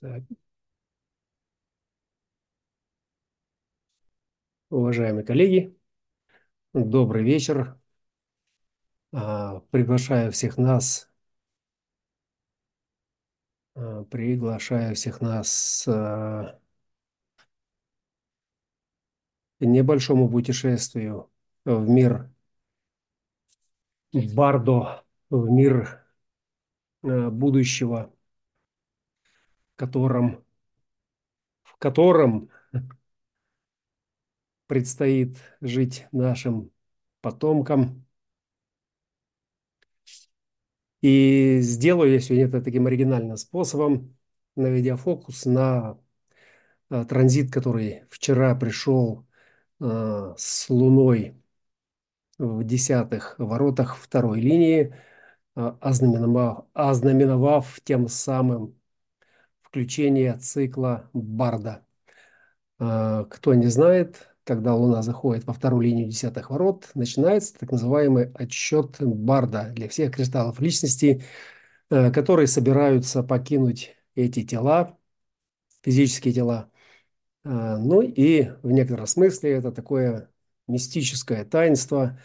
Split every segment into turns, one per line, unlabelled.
Так. Уважаемые коллеги, добрый вечер. А, приглашаю всех нас, а, приглашаю всех нас а, к небольшому путешествию в мир Бардо, в мир будущего, котором, в котором предстоит жить нашим потомкам. И сделаю я сегодня это таким оригинальным способом, наведя фокус на а, транзит, который вчера пришел а, с Луной в десятых воротах второй линии, а, ознаменовав, ознаменовав тем самым включение цикла Барда. Кто не знает, когда Луна заходит во вторую линию десятых ворот, начинается так называемый отсчет Барда для всех кристаллов личности, э, которые собираются покинуть эти тела, физические тела. Э, ну и в некотором смысле это такое мистическое таинство,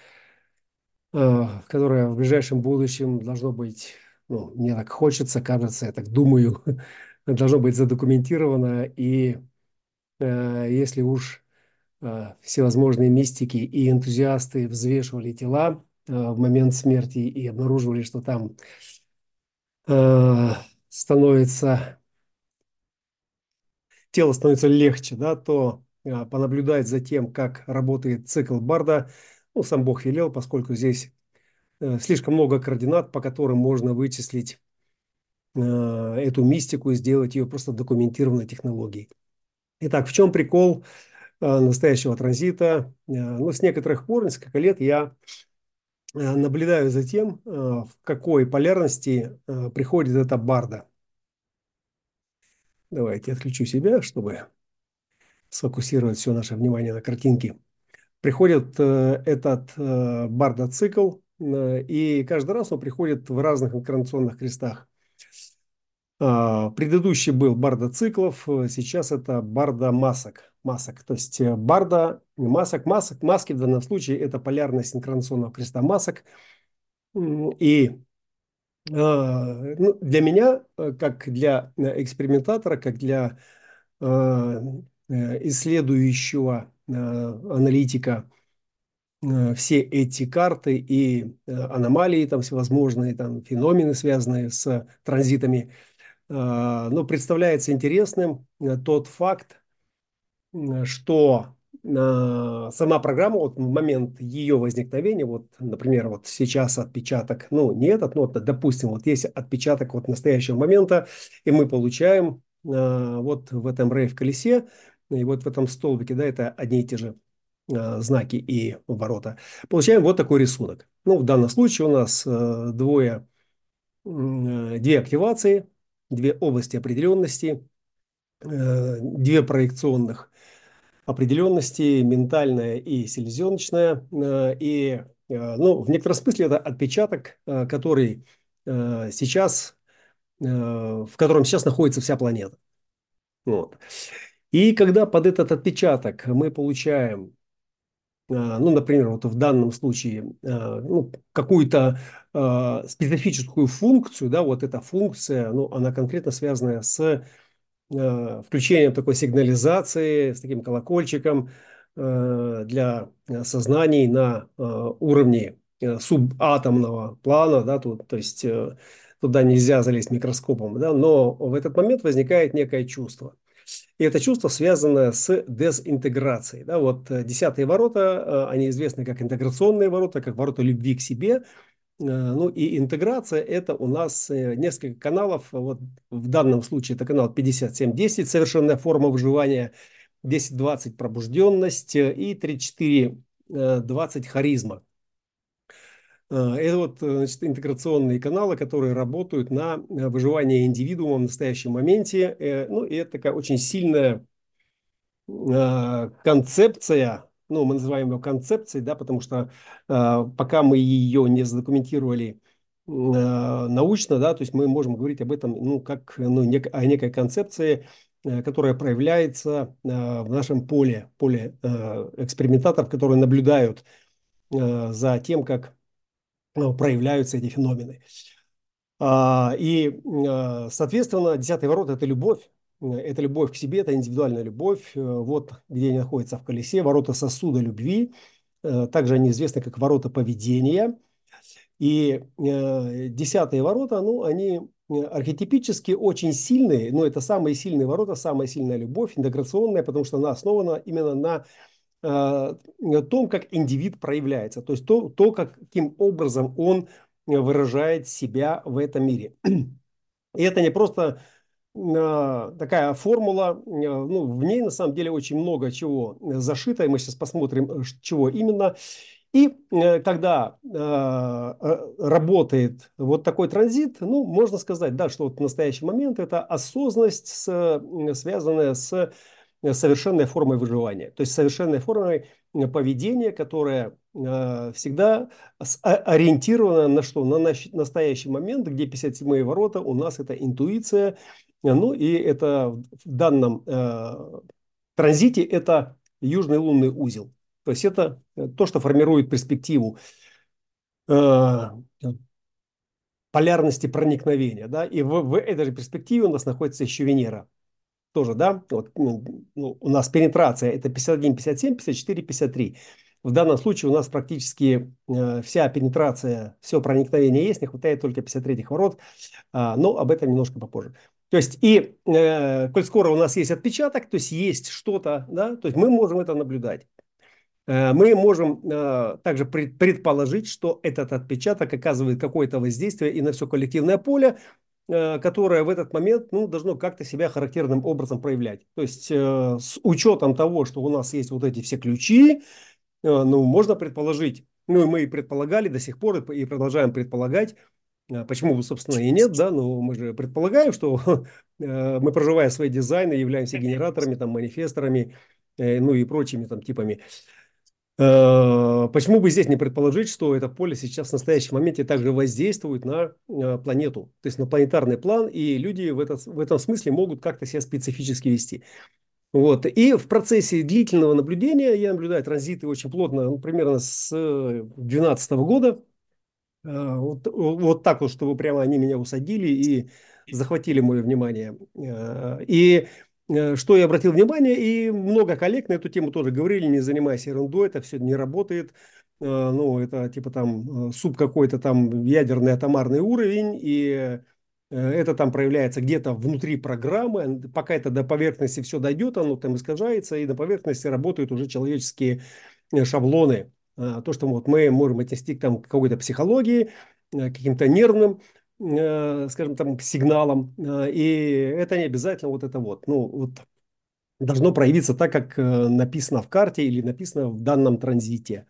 э, которое в ближайшем будущем должно быть, ну, мне так хочется, кажется, я так думаю, должно быть задокументировано. И если уж Э, всевозможные мистики и энтузиасты взвешивали тела э, в момент смерти и обнаруживали, что там э, становится тело становится легче, да, то понаблюдать за тем, как работает цикл Барда, ну, сам Бог велел, поскольку здесь слишком много координат, по которым можно вычислить эту мистику и сделать ее просто документированной технологией. Итак, в чем прикол Э, настоящего транзита. Э, ну, с некоторых пор, несколько лет я э, наблюдаю за тем, в какой полярности приходит эта барда. Давайте отключу себя, чтобы сфокусировать все наше внимание на картинке. Приходит этот барда-цикл, и каждый раз он приходит в разных инкарнационных крестах. Предыдущий был барда циклов, сейчас это барда масок масок. То есть э, барда, масок, масок, маски в данном случае это полярность инкарнационного креста масок. И а, ну, для меня, э, как для э, экспериментатора, как для исследующего аналитика, все эти карты и аномалии, там всевозможные там, феномены, связанные с транзитами, ну, представляется интересным тот факт, что э, сама программа, вот в момент ее возникновения, вот, например, вот сейчас отпечаток, ну, не этот, но, допустим, вот есть отпечаток вот настоящего момента, и мы получаем э, вот в этом рейв-колесе, и вот в этом столбике, да, это одни и те же э, знаки и ворота, получаем вот такой рисунок. Ну, в данном случае у нас э, двое, э, две активации, две области определенности, э, две проекционных определенности, ментальная и селезеночная. Э, и э, ну, в некотором смысле это отпечаток, который сейчас, в котором сейчас находится вся планета. Вот. И когда под этот отпечаток мы получаем, ну, например, вот в данном случае ну, какую-то специфическую функцию, да, вот эта функция, ну, она конкретно связана с Э, включением такой сигнализации с таким колокольчиком э, для сознаний на э, уровне субатомного плана, да, тут, то есть туда нельзя залезть микроскопом, да, но в этот момент возникает некое чувство. И это чувство связано с дезинтеграцией. Да, вот десятые ворота, они известны как интеграционные ворота, как ворота любви к себе – Э, ну и интеграция это у нас э, несколько каналов. Вот в данном случае это канал 5710, совершенная форма выживания, 1020 пробужденность э, и 3420 харизма. Это вот значит, интеграционные каналы, которые работают на выживание индивидуума в настоящем моменте. Ну и это такая очень сильная концепция ну, мы называем ее концепцией, да, потому что э, пока мы ее не задокументировали научно, да, то есть мы можем говорить об этом, ну, как ну, нек о некой концепции, которая проявляется в нашем поле, поле экспериментаторов, которые наблюдают за тем, как проявляются эти феномены. А, и, соответственно, десятый ворот – это любовь, это любовь к себе, это индивидуальная любовь. Вот где они находятся в колесе, ворота сосуда любви. Также они известны как ворота поведения. И э, десятые ворота, ну, они э, архетипически очень сильные, но это самые сильные ворота, самая сильная любовь, интеграционная, потому что она основана именно на э, том, как индивид проявляется, то есть то, то каким образом он выражает себя в этом мире. И это не просто э, такая формула, э, ну, в ней на самом деле очень много чего зашито, и мы сейчас посмотрим, чего именно. И э, когда э, э, работает вот такой транзит, ну, можно сказать, да, что вот в настоящий момент это осознанность, с, связанная с совершенной формой выживания. То есть совершенной формой поведения, которая всегда ориентирована на что? На настоящий момент, где 57-е ворота у нас это интуиция. Ну и это в данном транзите это южный лунный узел. То есть это э, то, что формирует перспективу э, полярности проникновения. Да? И в, в этой же перспективе у нас находится еще Венера. Тоже, да, вот, ну, у нас пенетрация это 51, 57, 54, 53. В данном случае у нас практически э, вся пенетрация, все проникновение есть, не хватает только 53 ворот, э, но об этом немножко попозже. То есть, и э, коль скоро у нас есть отпечаток, то есть есть что-то, да, то есть мы можем это наблюдать. Э, мы можем э, также предположить, что этот отпечаток оказывает какое-то воздействие и на все коллективное поле, которое в этот момент ну, должно как-то себя характерным образом проявлять. То есть с учетом того, что у нас есть вот эти все ключи, ну, можно предположить, ну и мы и предполагали до сих пор и продолжаем предполагать, Почему бы, собственно, и нет, да, но мы же предполагаем, что мы, проживая свои дизайны, являемся генераторами, там, манифесторами, ну и прочими там типами Э, почему бы здесь не предположить, что это поле сейчас в настоящем моменте также воздействует на э, планету, то есть на планетарный план, и люди в, этот, в этом смысле могут как-то себя специфически вести. Вот. И в процессе длительного наблюдения, я наблюдаю транзиты очень плотно, ну, примерно с 2012 года, э, вот, вот так вот, чтобы прямо они меня усадили и захватили мое внимание. И Э, что я обратил внимание, и много коллег на эту тему тоже говорили, не занимайся ерундой, это все не работает. Э, ну, это типа там э, суп какой-то там ядерный атомарный уровень, и это там проявляется где-то внутри программы, пока это до поверхности все дойдет, оно там искажается, и на поверхности работают уже человеческие шаблоны. То, что вот мы можем отнести к там, какой-то психологии, каким-то нервным Э, скажем, там, сигналам. Э, и это не обязательно вот это вот. Ну, вот должно проявиться так, как э, написано в карте или написано в данном транзите.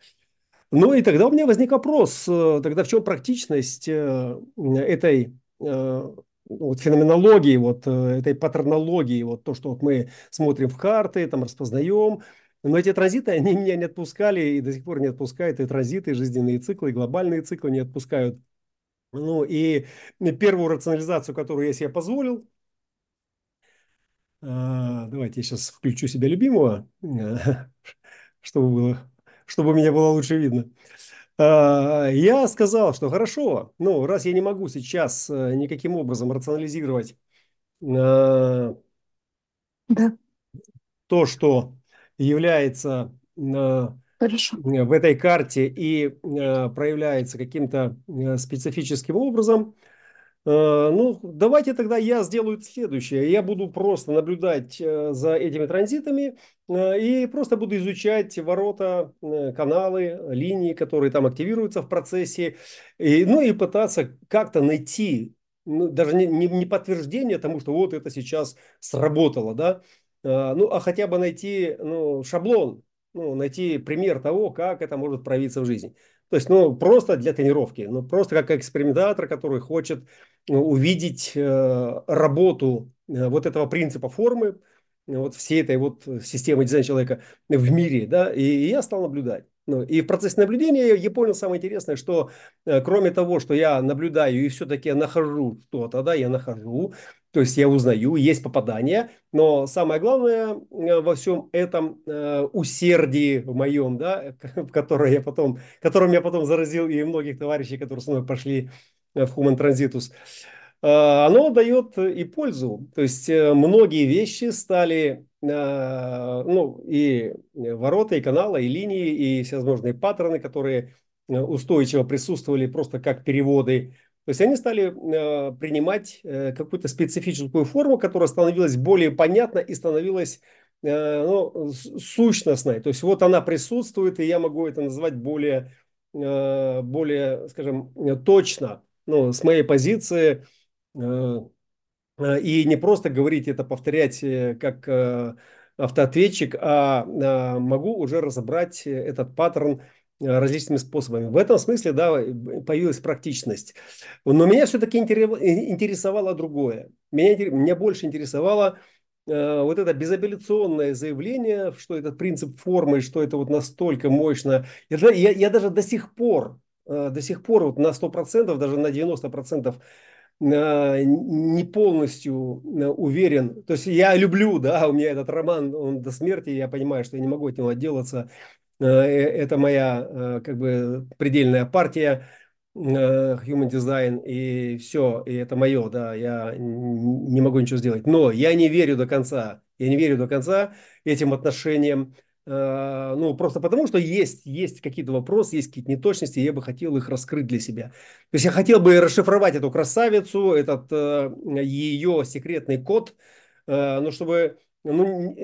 Ну и тогда у меня возник вопрос, тогда в чем практичность этой вот феноменологии, вот этой паттернологии, вот то, что вот мы смотрим в карты, там распознаем, но эти транзиты, они меня не отпускали и до сих пор не отпускают, и транзиты, и жизненные циклы, и глобальные циклы не отпускают. Ну и первую рационализацию, которую я себе позволил, а, давайте я сейчас включу себя любимого, чтобы, было, чтобы меня было лучше видно. А, я сказал, что хорошо, ну, раз я не могу сейчас э, никаким образом рационализировать а, да. то, что является Хорошо. Э, в этой карте и э, проявляется каким-то э, специфическим образом, ну, давайте тогда я сделаю следующее. Я буду просто наблюдать за этими транзитами и просто буду изучать ворота, каналы, линии, которые там активируются в процессе. И, ну и пытаться как-то найти, ну, даже не, не, не подтверждение тому, что вот это сейчас сработало, да, ну, а хотя бы найти ну, шаблон, ну, найти пример того, как это может проявиться в жизни. То есть, ну, просто для тренировки, ну, просто как экспериментатор, который хочет ну, увидеть э, работу э, вот этого принципа формы, вот всей этой вот системы дизайна человека в мире, да, и, и я стал наблюдать. Ну, и в процессе наблюдения я понял самое интересное, что э, кроме того, что я наблюдаю и все-таки нахожу что-то, да, я нахожу, то есть я узнаю, есть попадания, но самое главное э, во всем этом э, усердии в моем, да, в которое я потом, которым я потом заразил и многих товарищей, которые со мной пошли в Human Transitus, оно дает и пользу. То есть многие вещи стали Э, ну, и ворота, и каналы, и линии, и всевозможные паттерны, которые э, устойчиво присутствовали просто как переводы. То есть они стали э, принимать какую-то специфическую форму, которая становилась более понятна и становилась ну, сущностной. То есть вот она присутствует, и я могу это назвать более, более скажем, точно. Ну, с моей позиции Э, и не просто говорить это, повторять э, как э, автоответчик, а могу уже разобрать этот паттерн различными способами. В этом смысле, да, появилась практичность. Но меня все-таки интересовало другое. Меня, меня больше интересовало вот это безапелляционное заявление, что этот принцип формы, что это вот настолько мощно. Я, я, я даже до сих пор, до сих пор вот на 100%, даже на 90% не полностью уверен. То есть я люблю, да, у меня этот роман, он до смерти, я понимаю, что я не могу от него отделаться. Э, это моя э, как бы предельная партия э, Human Design, и все, и это мое, да, я не могу ничего сделать. Но я не верю до конца, я не верю до конца этим отношениям, ну, просто потому, что есть, есть какие-то вопросы, есть какие-то неточности, и я бы хотел их раскрыть для себя. То есть я хотел бы расшифровать эту красавицу, этот ее секретный код, э, ну, чтобы... Ну,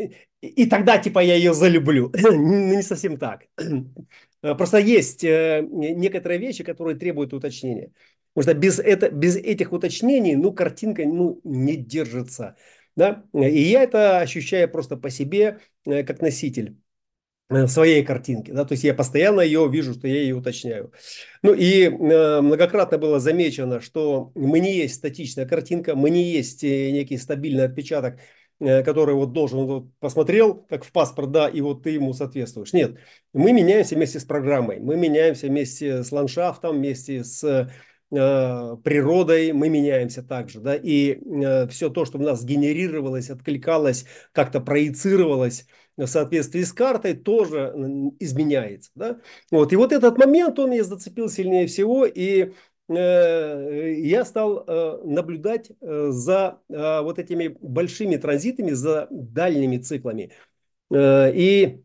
и тогда, типа, я ее залюблю. ну, не совсем так. Просто есть некоторые вещи, которые требуют уточнения. Потому что без, это, без этих уточнений, ну, картинка ну, не держится. Да? И я это ощущаю просто по себе, как носитель. Э, своей картинки. Да? То есть я постоянно ее вижу, что я ее уточняю. Ну и э, многократно было замечено, что мы не есть статичная картинка, мы не есть э, некий стабильный отпечаток, э, который вот должен, вот, посмотрел, как в паспорт, да, и вот ты ему соответствуешь. Нет, мы меняемся вместе с программой, мы меняемся вместе с ландшафтом, вместе с э, природой, мы меняемся также, да, и э, все то, что у нас генерировалось, откликалось, как-то проецировалось, в соответствии с картой тоже изменяется. Да? Вот. И вот этот момент он меня зацепил сильнее всего, и э, я стал э, наблюдать э, за э, вот этими большими транзитами, за дальними циклами. Э, и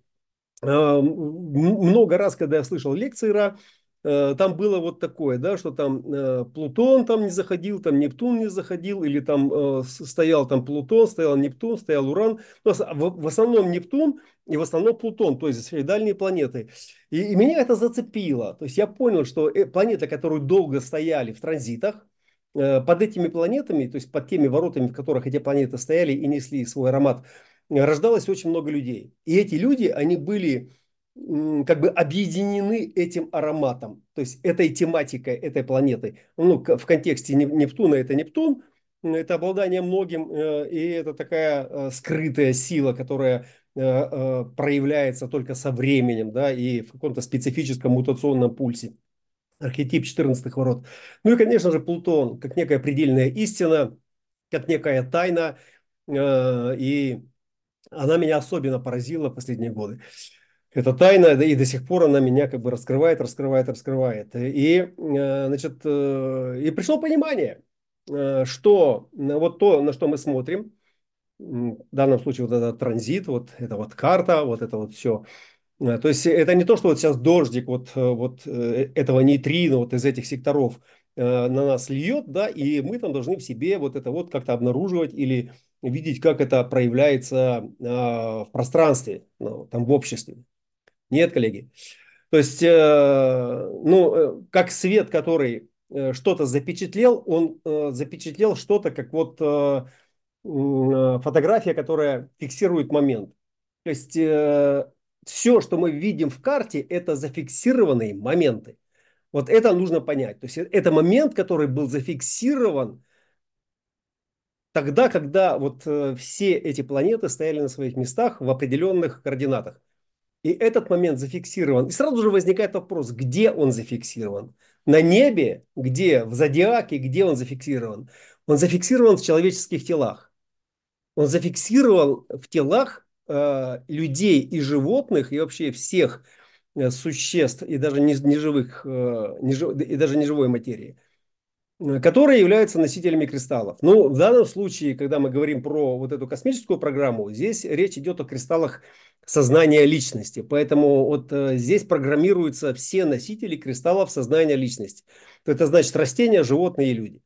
э, много раз, когда я слышал лекции РА, Э, там было вот такое, да, что там э, Плутон там не заходил, там Нептун не заходил, или там э, стоял там Плутон, стоял Нептун, стоял Уран. Но в, основном Нептун и в основном Плутон, то есть дальние планеты. И, и меня это зацепило. То есть я понял, что э, планеты, которые долго стояли в транзитах, э, под этими планетами, то есть под теми воротами, в которых эти планеты стояли и несли свой аромат, рождалось очень много людей. И эти люди, они были как бы объединены этим ароматом, то есть этой тематикой этой планеты. Ну, в контексте Нептуна это Нептун, это обладание многим, э, и это такая э, скрытая сила, которая э, проявляется только со временем, да, и в каком-то специфическом мутационном пульсе. Архетип 14 ворот. Ну и, конечно же, Плутон, как некая предельная истина, как некая тайна, и она меня особенно поразила в последние годы эта тайна, и до сих пор она меня как бы раскрывает, раскрывает, раскрывает. И, э, значит, э, и пришло понимание, э, что вот то, на что мы смотрим, в данном случае вот этот транзит, вот эта вот карта, вот это вот все. То есть это не то, что вот сейчас дождик вот, вот этого нейтрина вот из этих секторов на нас льет, да, и мы там должны в себе вот это вот как-то обнаруживать или видеть, как это проявляется в пространстве, ну, там в обществе. Нет, коллеги. То есть, э, ну, э, как свет, который э, что-то запечатлел, он запечатлел что-то, как вот фотография, которая фиксирует момент. То есть, все, что мы видим в карте, это зафиксированные моменты. Вот это нужно понять. То есть, это момент, который был зафиксирован тогда, когда вот все эти планеты стояли на своих местах в определенных координатах. И этот момент зафиксирован. И сразу же возникает вопрос, где он зафиксирован? На небе, где? В зодиаке, где он зафиксирован? Он зафиксирован в человеческих телах. Он зафиксирован в телах э, людей и животных, и вообще всех э, существ, и даже неживых, э, нежив, и даже неживой материи которые являются носителями кристаллов. Ну, в данном случае, когда мы говорим про вот эту космическую программу, здесь речь идет о кристаллах сознания личности. Поэтому вот э, здесь программируются все носители кристаллов сознания личности. Это значит растения, животные и люди.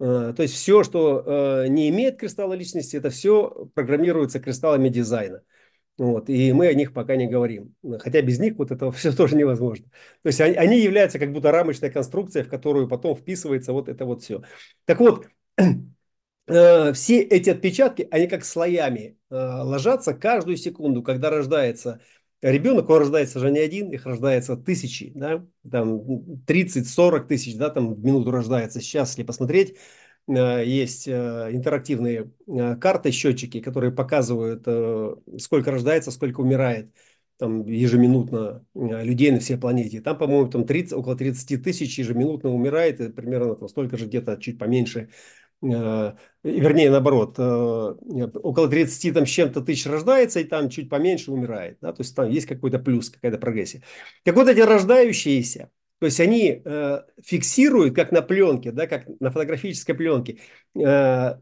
Э, то есть все, что э, не имеет кристалла личности, это все программируется кристаллами дизайна. Вот, и мы о них пока не говорим. Хотя без них вот это все тоже невозможно. То есть они, они являются как будто рамочной конструкцией, в которую потом вписывается вот это вот все. Так вот, э, все эти отпечатки, они как слоями э, ложатся каждую секунду, когда рождается ребенок, он рождается же не один, их рождается тысячи, да, там 30-40 тысяч, да, там в минуту рождается. Сейчас, если посмотреть, есть э, интерактивные э, карты, счетчики, которые показывают, сколько рождается, сколько умирает там ежеминутно людей на всей планете. Там, по-моему, там 30, около 30 тысяч ежеминутно умирает, и примерно там, столько же где-то чуть поменьше, вернее, наоборот, около 30 там с чем-то тысяч рождается, и там чуть поменьше умирает. Да? То есть там есть какой-то плюс, какая-то прогрессия. Так вот эти рождающиеся, то есть они э, фиксируют, как на пленке, да, как на фотографической пленке, э,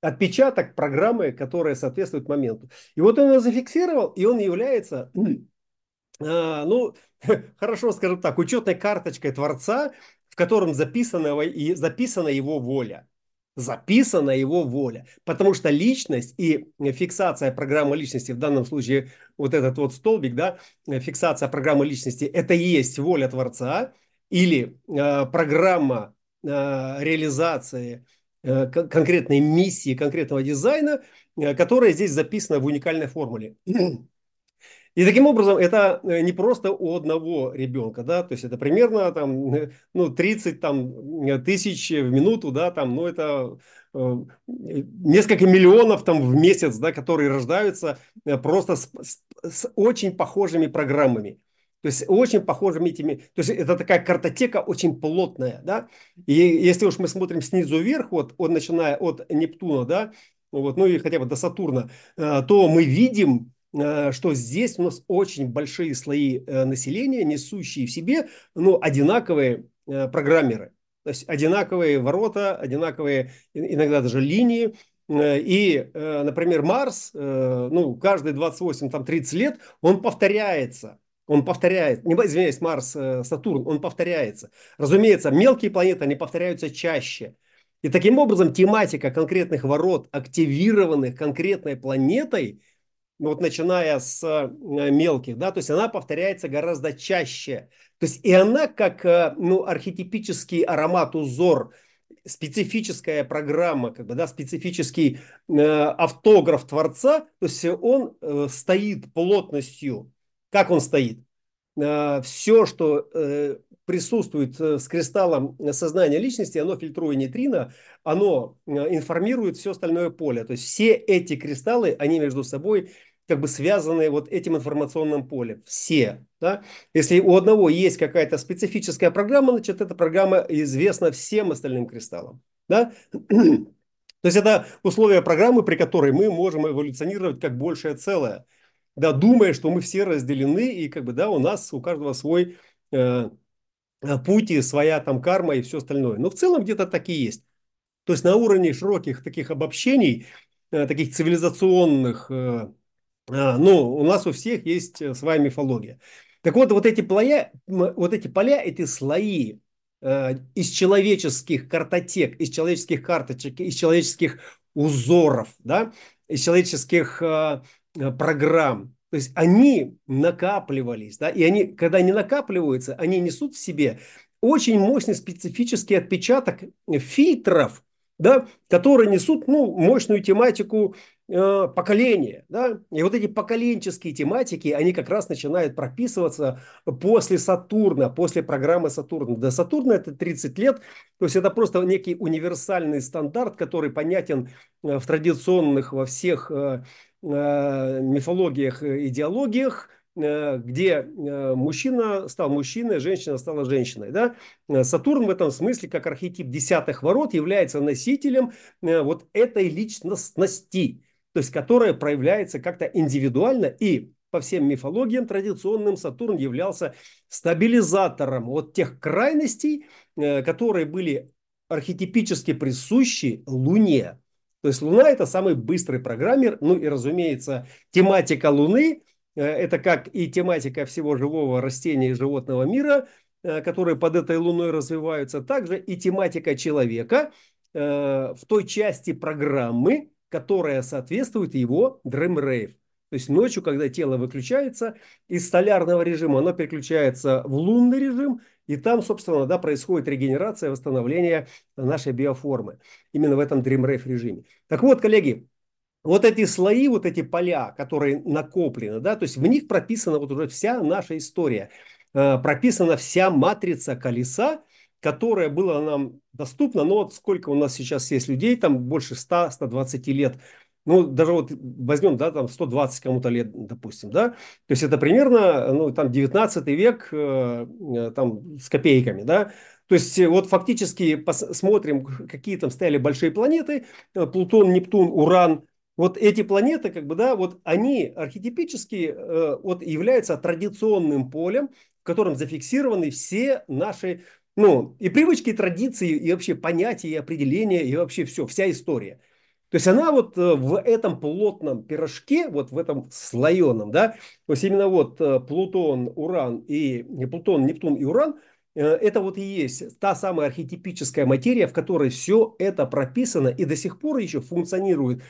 отпечаток программы, которая соответствует моменту. И вот он его зафиксировал, и он является, э, ну, хорошо скажем так, учетной карточкой Творца, в котором записана, и записана его воля записана его воля. Потому что личность и фиксация программы личности, в данном случае вот этот вот столбик, да, фиксация программы личности, это и есть воля Творца или э, программа э, реализации э, конкретной миссии, конкретного дизайна, э, которая здесь записана в уникальной формуле. И таким образом это э, не просто у одного ребенка, да, то есть это примерно там, э, ну, 30 там, э, тысяч в минуту, да, там, ну, это несколько миллионов там в месяц, да, которые рождаются просто с, с, с очень похожими программами. То есть очень похожими этими, то есть это такая картотека очень плотная, да. И если уж мы смотрим снизу вверх, вот, от, начиная от Нептуна, да, вот, ну и хотя бы до Сатурна, то мы видим что здесь у нас очень большие слои э, населения, несущие в себе ну, одинаковые э, программеры. То есть одинаковые ворота, одинаковые иногда даже линии. И, например, Марс, ну, каждые 28-30 лет он повторяется. Он повторяет, не извиняюсь, Марс, Сатурн, он повторяется. Разумеется, мелкие планеты, они повторяются чаще. И таким образом тематика конкретных ворот, активированных конкретной планетой, вот начиная с э, мелких, да, то есть она повторяется гораздо чаще. То есть и она как э, ну, архетипический аромат, узор, специфическая программа, как бы, да, специфический э, автограф Творца, то есть он э, стоит плотностью. Как он стоит? Э, все, что э, присутствует э, с кристаллом сознания личности, оно фильтруя нейтрино, оно информирует все остальное поле. То есть все эти кристаллы, они между собой как бы связанные вот этим информационным полем. Все. Да? Если у одного есть какая-то специфическая программа, значит, эта программа известна всем остальным кристаллам. Да? То есть это условия программы, при которой мы можем эволюционировать как большее целое. Да, думая, что мы все разделены, и как бы, да, у нас, у каждого свой э, путь и своя там карма и все остальное. Но в целом где-то так и есть. То есть на уровне широких таких обобщений, э, таких цивилизационных э, ну, у нас у всех есть э, своя мифология. Так вот, вот эти поля, вот эти поля, эти слои э, из человеческих картотек, из человеческих карточек, из человеческих узоров, да, из человеческих э, э программ, то есть они накапливались, да, и они, когда они накапливаются, они несут в себе очень мощный специфический отпечаток фильтров, да, которые несут ну, мощную тематику э, поколения. Да? И вот эти поколенческие тематики, они как раз начинают прописываться после Сатурна, после программы Сатурна. До Сатурна это 30 лет, то есть это просто некий универсальный стандарт, который понятен э, в традиционных во всех э, мифологиях, идеологиях, где мужчина стал мужчиной, женщина стала женщиной. Да? Сатурн в этом смысле, как архетип десятых ворот, является носителем вот этой личностности, то есть которая проявляется как-то индивидуально и по всем мифологиям традиционным Сатурн являлся стабилизатором вот тех крайностей, которые были архетипически присущи Луне. То есть Луна это самый быстрый программер, ну и разумеется тематика Луны э, это как и тематика всего живого растения и животного мира, э, которые под этой Луной развиваются, также и тематика человека э, в той части программы, которая соответствует его Dream Rave. То есть ночью, когда тело выключается из столярного режима, оно переключается в лунный режим, и там, собственно, да, происходит регенерация, восстановление нашей биоформы. Именно в этом Dream режиме. Так вот, коллеги, вот эти слои, вот эти поля, которые накоплены, да, то есть в них прописана вот уже вся наша история. Э, прописана вся матрица колеса, которая была нам доступна, но вот сколько у нас сейчас есть людей, там больше 100-120 лет ну, даже вот возьмем, да, там 120 кому-то лет, допустим, да, то есть это примерно, ну, там 19 век, э, э, там, с копейками, да, то есть э, вот фактически посмотрим, какие там стояли большие планеты, Плутон, Нептун, Уран, вот эти планеты, как бы, да, вот они архетипически вот являются традиционным полем, в котором зафиксированы все наши, ну, и привычки, и традиции, и вообще понятия, и определения, и вообще все, вся история – то есть она вот э, в этом плотном пирожке, вот в этом слоеном, да, то есть именно вот э, Плутон, Уран и Плутон, Нептун и Уран, э, это вот и есть та самая архетипическая материя, в которой все это прописано и до сих пор еще функционирует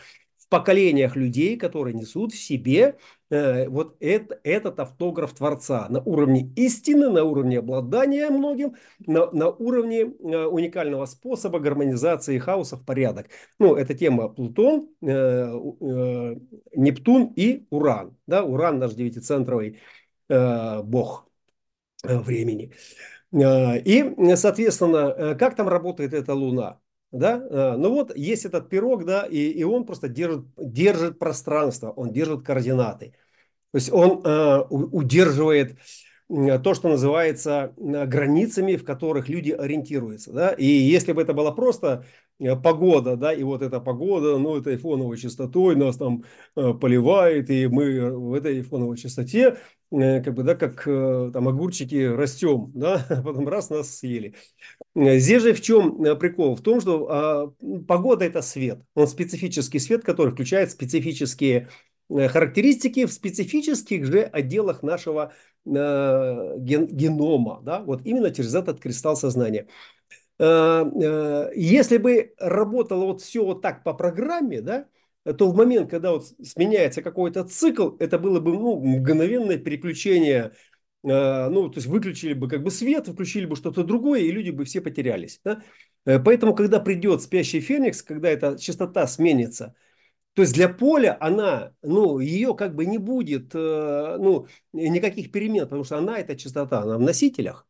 поколениях людей, которые несут в себе э, вот это, этот автограф Творца на уровне истины, на уровне обладания многим, на, на уровне э, уникального способа гармонизации хаоса в порядок. Ну, это тема Плутон, э, э, Нептун и Уран. Да? Уран наш девятицентровый э, бог э, времени. Э, и, соответственно, как там работает эта Луна? Да, э, ну вот есть этот пирог, да, и, и он просто держит, держит пространство, он держит координаты. То есть он э, удерживает то, что называется э, границами, в которых люди ориентируются. Да? И если бы это была просто э, погода, да, и вот эта погода, ну, этой фоновой частотой нас там поливает, и мы в этой фоновой частоте, как бы, да, как там огурчики растем, да, а потом раз нас съели. Здесь же в чем э, прикол? В том, что а, погода это свет. Он специфический свет, который включает специфические э, характеристики в специфических же отделах нашего э, ген, генома. Да? Вот именно через этот кристалл сознания. Э, э, если бы работало вот все вот так по программе, да, то в момент, когда вот сменяется какой-то цикл, это было бы ну, мгновенное переключение Э, ну, то есть выключили бы как бы свет, включили бы что-то другое, и люди бы все потерялись. Да? Э, поэтому, когда придет спящий феникс, когда эта частота сменится, то есть для поля она, ну, ее как бы не будет, э, ну, никаких перемен, потому что она, эта частота, она в носителях.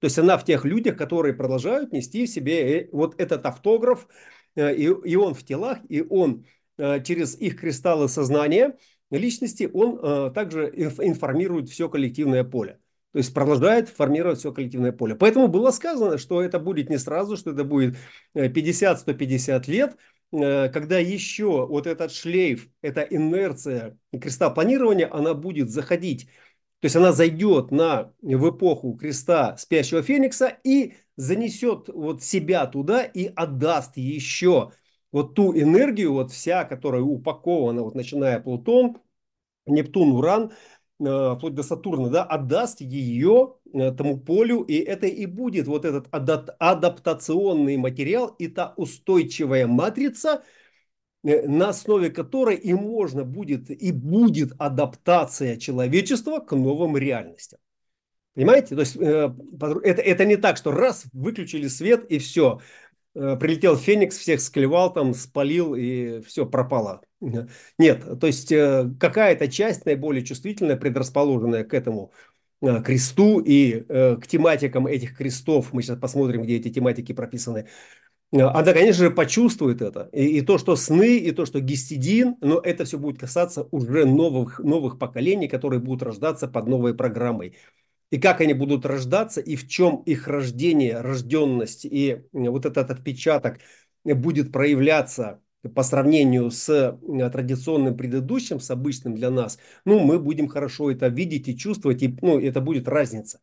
То есть она в тех людях, которые продолжают нести в себе вот этот автограф, и, и он в телах, и он через их кристаллы сознания – личности, он э, также информирует все коллективное поле. То есть продолжает формировать все коллективное поле. Поэтому было сказано, что это будет не сразу, что это будет 50-150 э, лет, э, когда еще вот этот шлейф, эта инерция креста планирования, она будет заходить. То есть она зайдет на, в эпоху креста спящего феникса и занесет вот себя туда и отдаст еще вот ту энергию, вот вся, которая упакована, вот начиная Плутон, Нептун, Уран, э, вплоть до Сатурна, да, отдаст ее э, тому полю, и это и будет вот этот адаптационный материал и та устойчивая матрица, э, на основе которой и можно будет, и будет адаптация человечества к новым реальностям. Понимаете? То есть это, это не так, что раз выключили свет и все. Э, прилетел Феникс, всех склевал, там, спалил, и все пропало. Нет, то есть э, какая-то часть наиболее чувствительная, предрасположенная к этому э, кресту и к тематикам этих крестов, мы сейчас посмотрим, где эти тематики прописаны, она, конечно же, почувствует это. И, и то, что сны, и то, что гистидин, но это все будет касаться уже новых, новых поколений, которые будут рождаться под новой программой. И как они будут рождаться, и в чем их рождение, рожденность, и вот этот отпечаток будет проявляться по сравнению с традиционным предыдущим, с обычным для нас, ну, мы будем хорошо это видеть и чувствовать, и ну, это будет разница.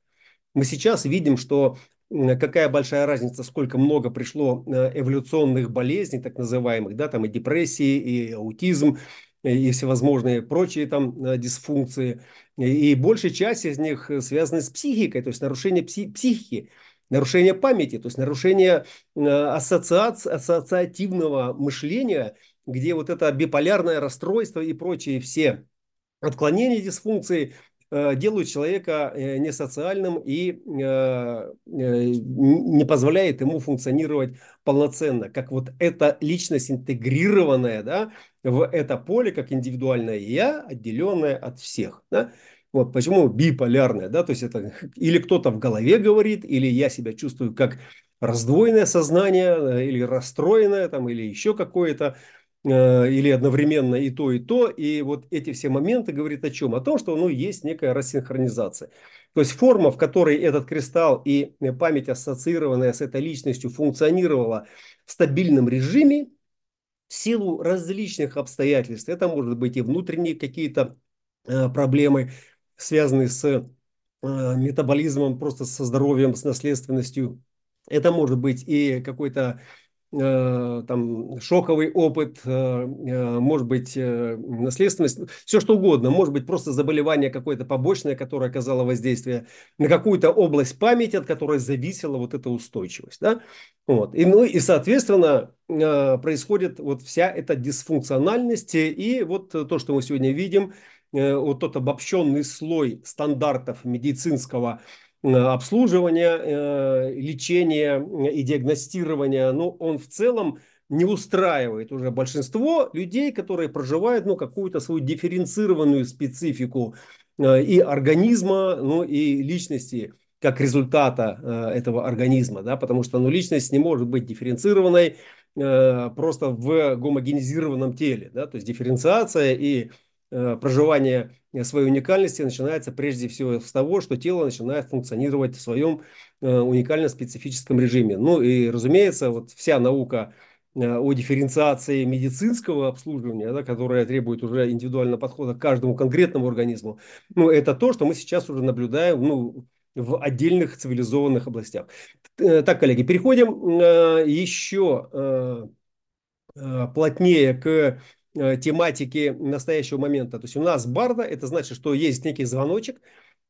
Мы сейчас видим, что какая большая разница, сколько много пришло э, эволюционных болезней, так называемых, да, там и депрессии, и аутизм, и всевозможные прочие там э, дисфункции. И большая часть из них связаны с психикой, то есть нарушение пси психики, нарушение памяти, то есть нарушение э, ассоциаци ассоциативного мышления, где вот это биполярное расстройство и прочие все отклонения дисфункции Э, делают человека э, несоциальным и э, не позволяет ему функционировать полноценно, как вот эта личность интегрированная да, в это поле, как индивидуальное я, отделенное от всех. Да? Вот почему биполярное, да, то есть это или кто-то в голове говорит, или я себя чувствую как раздвоенное сознание, или расстроенное, там, или еще какое-то, Э, или одновременно и то, и то. И вот эти все моменты говорят о чем? О том, что ну, есть некая рассинхронизация. То есть форма, в которой этот кристалл и память, ассоциированная с этой личностью, функционировала в стабильном режиме, в силу различных обстоятельств. Это может быть и внутренние какие-то э, проблемы, связанные с э, метаболизмом, просто со здоровьем, с наследственностью. Это может быть и какой-то Э, там шоковый опыт, э, э, может быть наследственность, все что угодно, может быть просто заболевание какое-то побочное, которое оказало воздействие на какую-то область памяти, от которой зависела вот эта устойчивость, да, вот, и, ну, и соответственно происходит вот вся эта дисфункциональность, и вот то, что мы сегодня видим, вот тот обобщенный слой стандартов медицинского Э, обслуживания, э, лечения и диагностирования, ну, он в целом не устраивает уже большинство людей, которые проживают ну, какую-то свою дифференцированную специфику э, и организма, ну и личности как результата этого организма, да, потому что ну, личность не может быть дифференцированной просто в гомогенизированном теле, да, то есть дифференциация и Э, проживание своей уникальности начинается прежде всего с того, что тело начинает функционировать в своем э, уникально специфическом режиме. Ну и, разумеется, вот вся наука э, о дифференциации медицинского обслуживания, да, которая требует уже индивидуального подхода к каждому конкретному организму, ну, это то, что мы сейчас уже наблюдаем ну, в отдельных цивилизованных областях. Так, коллеги, переходим еще плотнее к Э, тематики настоящего момента. То есть у нас барда, это значит, что есть некий звоночек.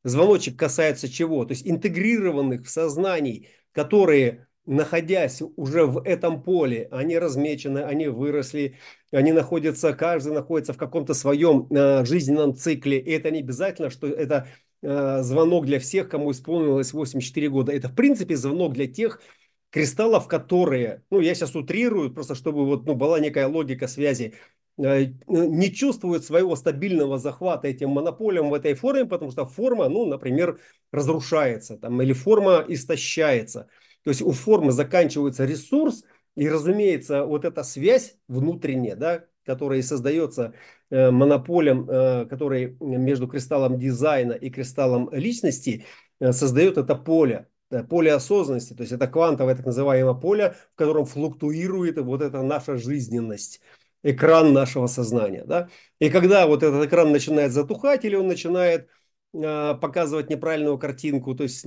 Звоночек касается чего? То есть интегрированных в сознаний, которые находясь уже в этом поле, они размечены, они выросли, они находятся, каждый находится в каком-то своем э, жизненном цикле. И это не обязательно, что это э, звонок для всех, кому исполнилось 84 года. Это, в принципе, звонок для тех кристаллов, которые, ну, я сейчас утрирую, просто чтобы вот, ну, была некая логика связи, Э, не чувствует своего стабильного захвата этим монополием в этой форме, потому что форма, ну, например, разрушается там, или форма истощается. То есть у формы заканчивается ресурс, и, разумеется, вот эта связь внутренняя, да, которая создается э, монополем, э, который между кристаллом дизайна и кристаллом личности, э, создает это поле, э, поле осознанности, то есть это квантовое так называемое поле, в котором флуктуирует вот эта наша жизненность экран нашего сознания. Да? И когда вот этот экран начинает затухать или он начинает э, показывать неправильную картинку, то есть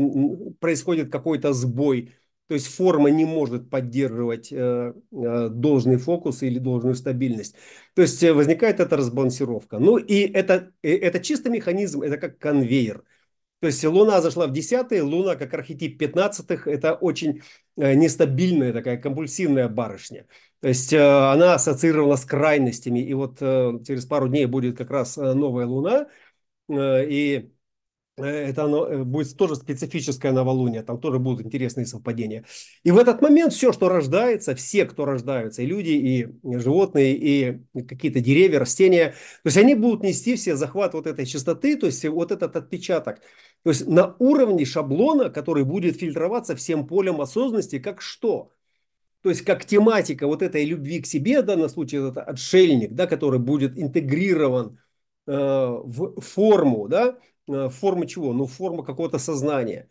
происходит какой-то сбой, то есть форма не может поддерживать э, э, должный фокус или должную стабильность. То есть э, возникает эта разбалансировка. Ну и это, это чисто механизм, это как конвейер. То есть Луна зашла в десятые, Луна как архетип пятнадцатых, это очень э, нестабильная такая компульсивная барышня. То есть э, она ассоциирована с крайностями. И вот э, через пару дней будет как раз э, новая Луна. И это оно будет тоже специфическое новолуние, там тоже будут интересные совпадения. И в этот момент все, что рождается, все, кто рождаются, и люди, и животные, и какие-то деревья, растения, то есть они будут нести все захват вот этой частоты, то есть вот этот отпечаток. То есть на уровне шаблона, который будет фильтроваться всем полем осознанности, как что – то есть как тематика вот этой любви к себе, в данном случае это отшельник, да, который будет интегрирован э, в форму, да, э, форму чего? Ну, форму какого-то сознания.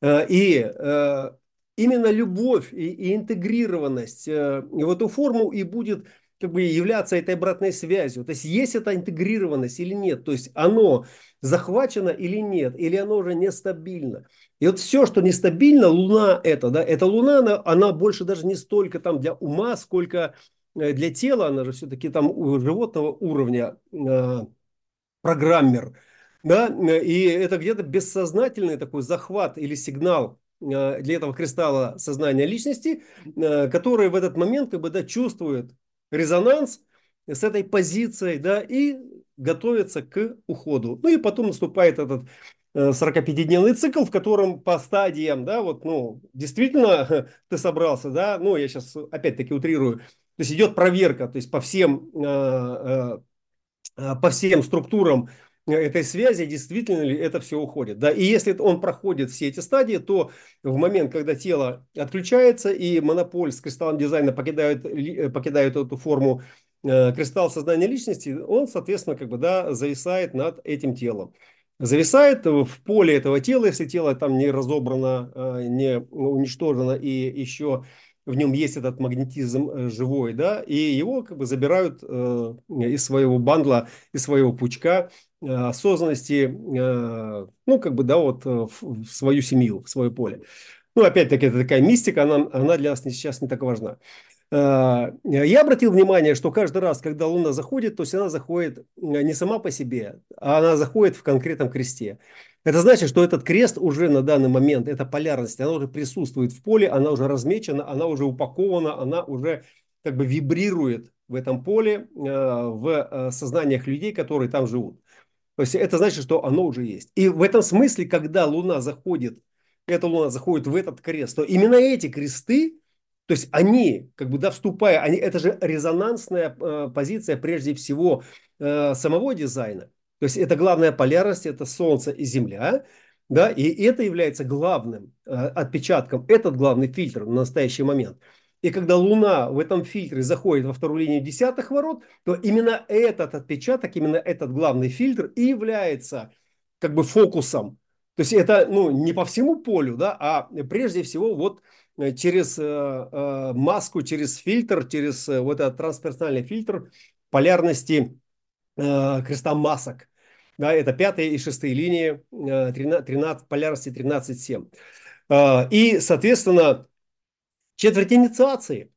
Э, и э, именно любовь и, и интегрированность э, в эту форму и будет как бы являться этой обратной связью. То есть есть эта интегрированность или нет, то есть оно захвачено или нет, или оно уже нестабильно. И вот все, что нестабильно, Луна это, да, эта Луна, она, она больше даже не столько там для ума, сколько э, для тела, она же все-таки там у животного уровня э, программер, да, и это где-то бессознательный такой захват или сигнал э, для этого кристалла сознания личности, э, который в этот момент как бы да, чувствует резонанс с этой позицией, да, и готовится к уходу. Ну и потом наступает этот 45-дневный э, цикл, в котором по стадиям, да, вот, ну, действительно ты собрался, да, ну, я сейчас опять-таки утрирую, то есть идет проверка, то есть по всем, э, э, по всем структурам этой связи, действительно ли это все уходит. Да? И если он проходит все эти стадии, то в момент, когда тело отключается и монополь с кристаллом дизайна покидают, покидают эту форму кристалл сознания личности, он, соответственно, как бы, да, зависает над этим телом зависает в поле этого тела, если тело там не разобрано, а, не уничтожено и еще в нем есть этот магнетизм э, живой, да, и его как бы забирают э, из своего бандла, из своего пучка э, осознанности, ну, как бы, да, вот в свою семью, в свое поле. Ну, опять-таки, это такая мистика, она, она для нас сейчас не так важна. Э, я обратил внимание, что каждый раз, когда Луна заходит, то есть она заходит э, не сама по себе, а она заходит в конкретном кресте. Это значит, что этот крест уже на данный момент, эта полярность, она уже присутствует в поле, она уже размечена, она уже упакована, она уже как бы вибрирует в этом поле, э, в сознаниях людей, которые там живут. То есть это значит, что оно уже есть. И в этом смысле, когда Луна заходит, эта Луна заходит в этот крест, то именно эти кресты, то есть они, как бы, да, вступая, они, это же резонансная э, позиция прежде всего э, самого дизайна. То есть это главная полярность, это Солнце и Земля, да, и это является главным э, отпечатком, этот главный фильтр в настоящий момент. И когда Луна в этом фильтре заходит во вторую линию десятых ворот, то именно этот отпечаток, именно этот главный фильтр и является как бы фокусом. То есть это ну, не по всему полю, да, а прежде всего вот через э, э, маску, через фильтр, через вот этот трансперсональный фильтр полярности креста масок. Да, это пятая и шестая линии 13, 13, полярности 13,7. И, соответственно, четверть инициации.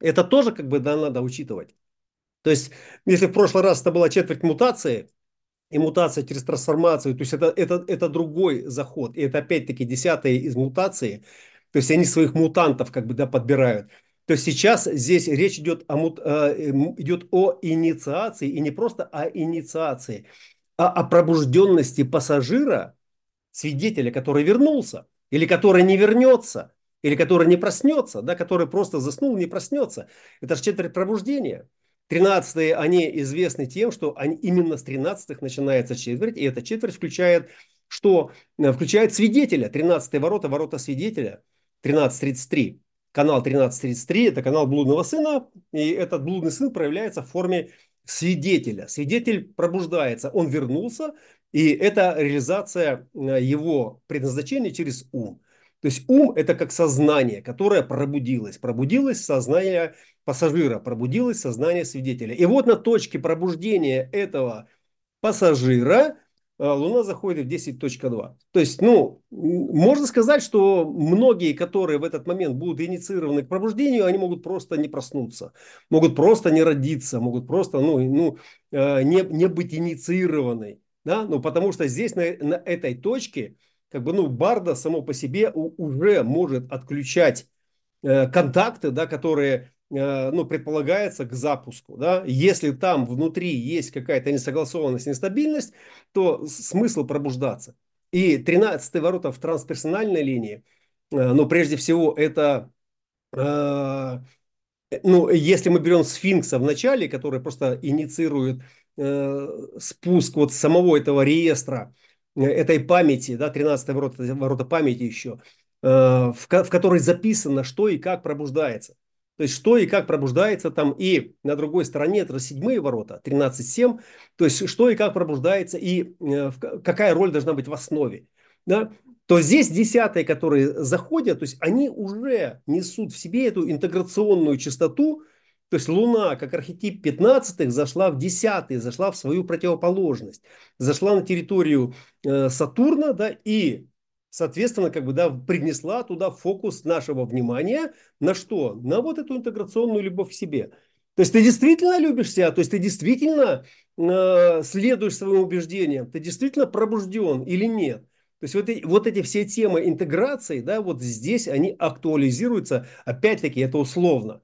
Это тоже как бы да, надо учитывать. То есть, если в прошлый раз это была четверть мутации, и мутация через трансформацию, то есть это, это, это другой заход. И это опять-таки десятая из мутации, то есть они своих мутантов как бы да, подбирают. То есть сейчас здесь речь идет о, э, идет о инициации, и не просто о инициации, а о пробужденности пассажира, свидетеля, который вернулся, или который не вернется, или который не проснется, да, который просто заснул, не проснется. Это же четверть пробуждения. Тринадцатые, они известны тем, что они, именно с тринадцатых начинается четверть, и эта четверть включает, что? Э, включает свидетеля, тринадцатые ворота, ворота свидетеля – 1333. Канал 1333 – это канал блудного сына, и этот блудный сын проявляется в форме свидетеля. Свидетель пробуждается, он вернулся, и это реализация э, его предназначения через ум. То есть ум – это как сознание, которое пробудилось. Пробудилось сознание пассажира, пробудилось сознание свидетеля. И вот на точке пробуждения этого пассажира Луна заходит в 10.2. То есть, ну, можно сказать, что многие, которые в этот момент будут инициированы к пробуждению, они могут просто не проснуться, могут просто не родиться, могут просто, ну, ну а, не, не быть инициированы. Да? Ну, потому что здесь, на, на этой точке, как бы, ну, Барда само по себе уже может отключать э, контакты, да, которые Э, ну, предполагается к запуску. Да? Если там внутри есть какая-то несогласованность, нестабильность, то смысл пробуждаться. И 13 ворота в трансперсональной линии, э, ну, прежде всего, это, э, ну, если мы берем сфинкса в начале, который просто инициирует спуск вот самого этого реестра, этой памяти, да, 13 ворота, ворота памяти еще, в, в которой записано, что и как пробуждается. То есть что и как пробуждается там, и на другой стороне это седьмые ворота, 13.7, то есть что и как пробуждается, и э, какая роль должна быть в основе. Да? То здесь десятые, которые заходят, то есть они уже несут в себе эту интеграционную частоту, то есть Луна, как архетип 15 зашла в 10 зашла в свою противоположность, зашла на территорию э, Сатурна, да, и соответственно, как бы, да, принесла туда фокус нашего внимания на что? На вот эту интеграционную любовь к себе. То есть ты действительно любишь себя, то есть ты действительно э, следуешь своим убеждениям, ты действительно пробужден или нет. То есть вот, эти, вот эти все темы интеграции, да, вот здесь они актуализируются, опять-таки это условно.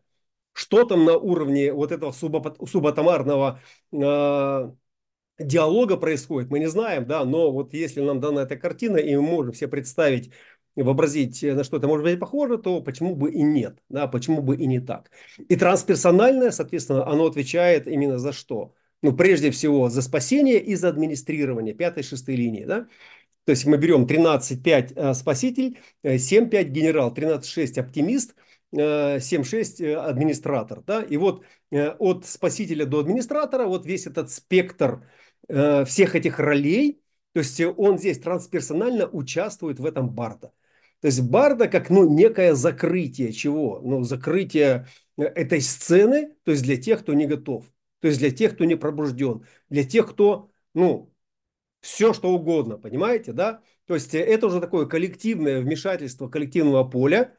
Что там на уровне вот этого субатомарного э, диалога происходит, мы не знаем, да, но вот если нам дана эта картина, и мы можем себе представить, вообразить, на что это может быть похоже, то почему бы и нет, да, почему бы и не так. И трансперсональное, соответственно, оно отвечает именно за что? Ну, прежде всего, за спасение и за администрирование, пятой, шестой линии, да. То есть мы берем 13.5 э, спаситель, 7.5 э, генерал, 13.6 оптимист – 7.6 э, администратор. Да? И вот от спасителя до администратора вот весь этот спектр Э, всех этих ролей, то есть он здесь трансперсонально участвует в этом барда. То есть барда как ну, некое закрытие чего? Ну, закрытие э, этой сцены, то есть для тех, кто не готов, то есть для тех, кто не пробужден, для тех, кто, ну, все что угодно, понимаете, да? То есть это уже такое коллективное вмешательство коллективного поля,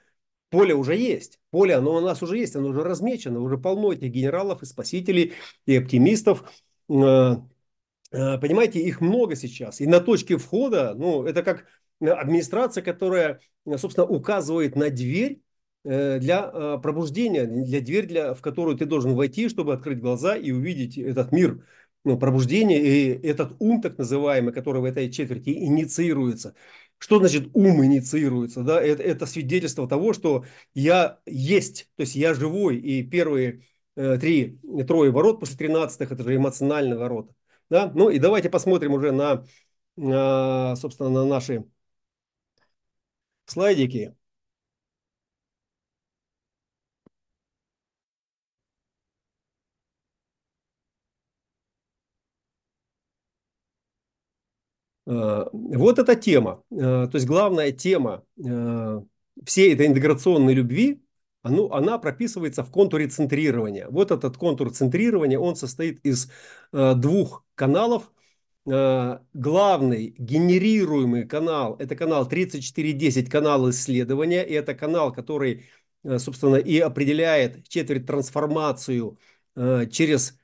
поле уже есть. Поле, оно у нас уже есть, оно уже размечено, уже полно этих генералов и спасителей, и оптимистов, э, понимаете, их много сейчас. И на точке входа, ну, это как администрация, которая, э, собственно, указывает на дверь э, для пробуждения, для дверь, для, в которую ты должен войти, чтобы открыть глаза и увидеть этот мир ну, пробуждения и этот ум, так называемый, который в этой четверти инициируется. Что значит ум инициируется? Да? Это, это свидетельство того, что я есть, то есть я живой, и первые э, три, трое ворот после тринадцатых, это же эмоциональные ворота. Да? Ну и давайте посмотрим уже на, на собственно, на наши слайдики. А, вот эта тема, а, то есть главная тема а, всей этой интеграционной любви, оно, она прописывается в контуре центрирования. Вот этот контур центрирования, он состоит из двух каналов. Э, главный генерируемый канал – это канал 3410, канал исследования. И это канал, который, э, собственно, и определяет четверть трансформацию э, через,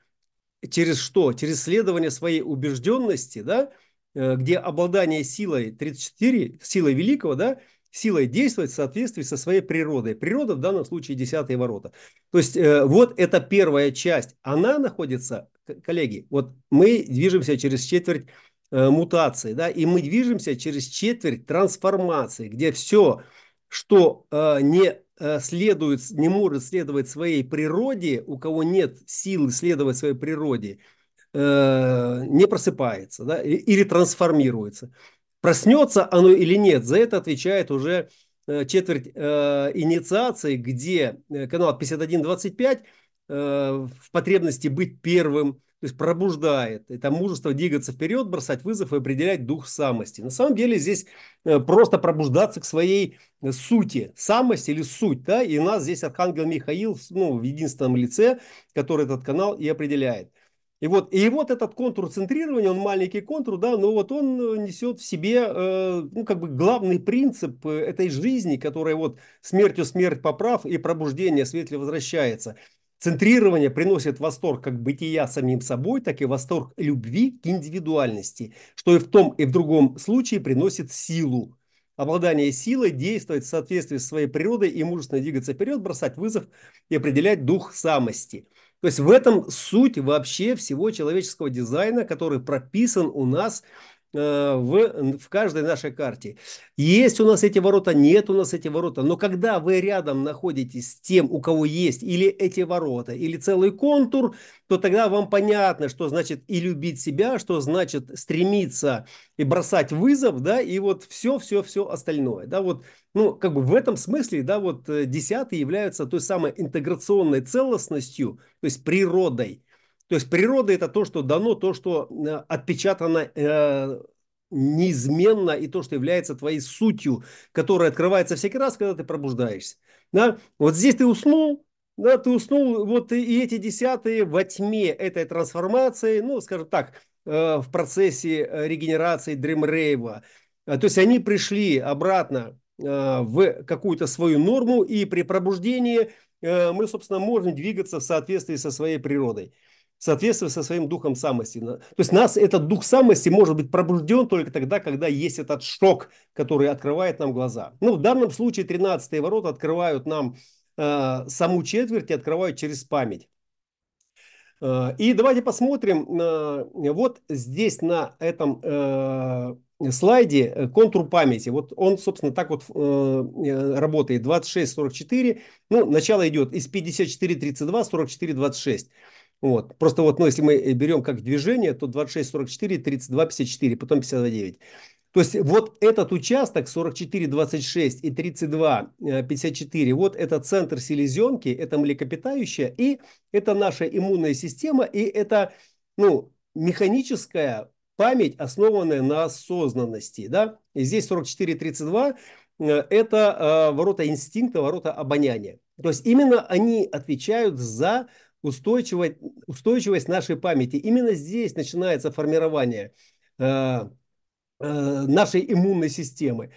через что? Через исследование своей убежденности, да? где обладание силой 34, силой великого, да, силой действовать в соответствии со своей природой. Природа в данном случае десятые ворота. То есть э, вот эта первая часть, она находится, коллеги, вот мы движемся через четверть э, мутации, да, и мы движемся через четверть трансформации, где все, что э, не э, следует, не может следовать своей природе, у кого нет силы следовать своей природе, э, не просыпается да, или трансформируется. Проснется оно или нет, за это отвечает уже э, четверть э, инициации, где э, канал 5125 э, в потребности быть первым, то есть пробуждает это мужество двигаться вперед, бросать вызов и определять дух самости. На самом деле здесь э, просто пробуждаться к своей сути, самость или суть. Да? И нас здесь Архангел Михаил ну, в единственном лице, который этот канал и определяет. И вот, и вот этот контур центрирования, он маленький контур, да, но вот он э, несет в себе, э, ну, как бы главный принцип э, этой жизни, которая вот смертью смерть поправ и пробуждение светле возвращается. Центрирование приносит восторг как бытия самим собой, так и восторг любви к индивидуальности, что и в том, и в другом случае приносит силу. Обладание силой, действовать в соответствии с своей природой и мужественно двигаться вперед, бросать вызов и определять дух самости – то есть в этом суть вообще всего человеческого дизайна, который прописан у нас в, в каждой нашей карте. Есть у нас эти ворота, нет у нас эти ворота. Но когда вы рядом находитесь с тем, у кого есть или эти ворота, или целый контур, то тогда вам понятно, что значит и любить себя, что значит стремиться и бросать вызов, да, и вот все, все, все остальное, да, вот, ну, как бы в этом смысле, да, вот э, десятые являются той самой интеграционной целостностью, то есть природой, то есть природа это то, что дано, то, что э, отпечатано э, неизменно и то, что является твоей сутью, которая открывается всякий раз, когда ты пробуждаешься. Да? Вот здесь ты уснул, да, ты уснул, вот и эти десятые во тьме этой трансформации, ну, скажем так, э, в процессе э, регенерации дремрейва. То есть они пришли обратно э, в какую-то свою норму, и при пробуждении э, мы, собственно, можем двигаться в соответствии со своей природой соответствии со своим духом самости. То есть нас этот дух самости может быть пробужден только тогда, когда есть этот шок, который открывает нам глаза. Ну, в данном случае 13 ворота открывают нам э, саму четверть и открывают через память. Э, и давайте посмотрим, э, вот здесь на этом э, слайде э, контур памяти. Вот он, собственно, так вот э, работает. 26-44. Ну, начало идет из 54-32, 44-26. Вот. Просто вот, ну, если мы э, берем как движение, то 26, 44, 32, 54, потом 59. То есть вот этот участок 44, 26 и 32, 54, э, вот это центр селезенки, это млекопитающее, и это наша иммунная система, и это ну, механическая память, основанная на осознанности. Да? И здесь 44, 32 э, это ворота инстинкта, ворота обоняния. То есть именно они отвечают за устойчивость, устойчивость нашей памяти. Именно здесь начинается формирование э, э, нашей иммунной системы.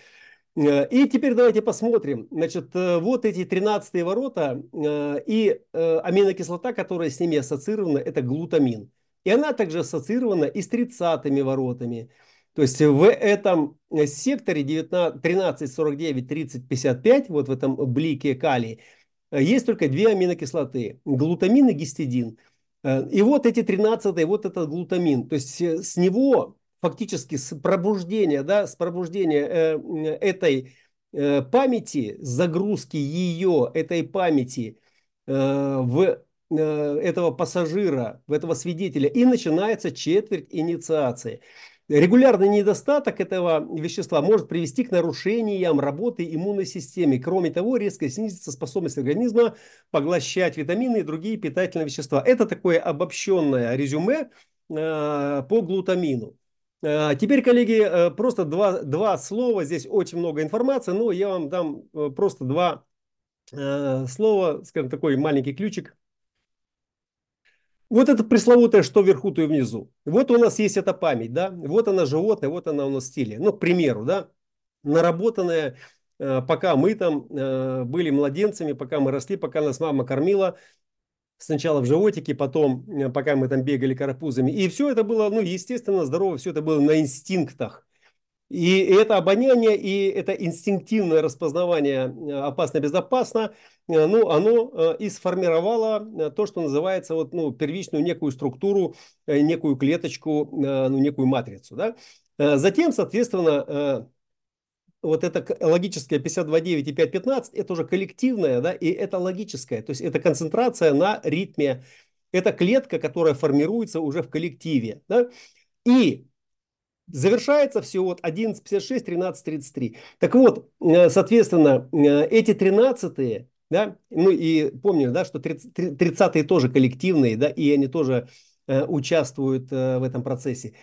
Э, и теперь давайте посмотрим. Значит, э, вот эти 13 ворота э, и аминокислота, которая с ними ассоциирована, это глутамин. И она также ассоциирована и с 30 воротами. То есть в этом секторе 19, 13, 49, 30, 55, вот в этом блике калий, есть только две аминокислоты, глутамин и гистидин. Э, и вот эти 13 вот этот глутамин, то есть э, с него фактически с пробуждения, да, с пробуждения э, этой памяти, загрузки ее, этой памяти в этого пассажира, в этого свидетеля, и начинается четверть инициации. Регулярный недостаток этого вещества может привести к нарушениям работы иммунной системы. Кроме того, резко снизится способность организма поглощать витамины и другие питательные вещества. Это такое обобщенное резюме э, по глутамину. Э, теперь, коллеги, э, просто два, два слова. Здесь очень много информации, но я вам дам просто два слова, скажем, такой маленький ключик вот это пресловутое, что вверху, то и внизу. Вот у нас есть эта память, да, вот она животное, вот она у нас стиле. Ну, к примеру, да, наработанная, э, пока мы там э, были младенцами, пока мы росли, пока нас мама кормила, сначала в животике, потом, э, пока мы там бегали карапузами. И все это было, ну, естественно, здорово, все это было на инстинктах. И это обоняние, и это инстинктивное распознавание э, опасно-безопасно, э, ну, оно э, и сформировало то, что называется вот, ну, первичную некую структуру, некую клеточку, ну, некую матрицу. Да? Затем, соответственно, вот это логическое 52.9 и 5.15, это уже коллективное, да, и это логическое, то есть это концентрация на ритме, это клетка, которая формируется уже в коллективе. Да? И Завершается все вот 11.56, 13.33. Так вот, э, соответственно, э, эти 13 да, ну и помню, да, что 30-е тоже коллективные, да, и они тоже э, участвуют в этом процессе.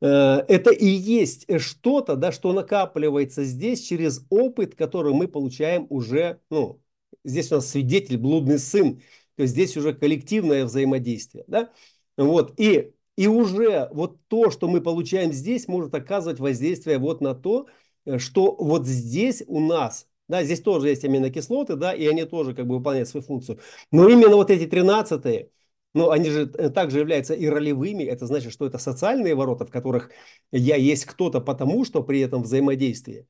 Это и есть что-то, да, что накапливается здесь через опыт, который мы получаем уже, ну, здесь у нас свидетель, блудный сын, то есть здесь уже коллективное взаимодействие, да, вот, и и уже вот то, что мы получаем здесь, может оказывать воздействие вот на то, э, что вот здесь у нас, да, здесь тоже есть аминокислоты, да, и они тоже как бы выполняют свою функцию. Но именно вот эти 13 ну, они же э, также являются и ролевыми, это значит, что это социальные ворота, в которых я есть кто-то потому, что при этом взаимодействии.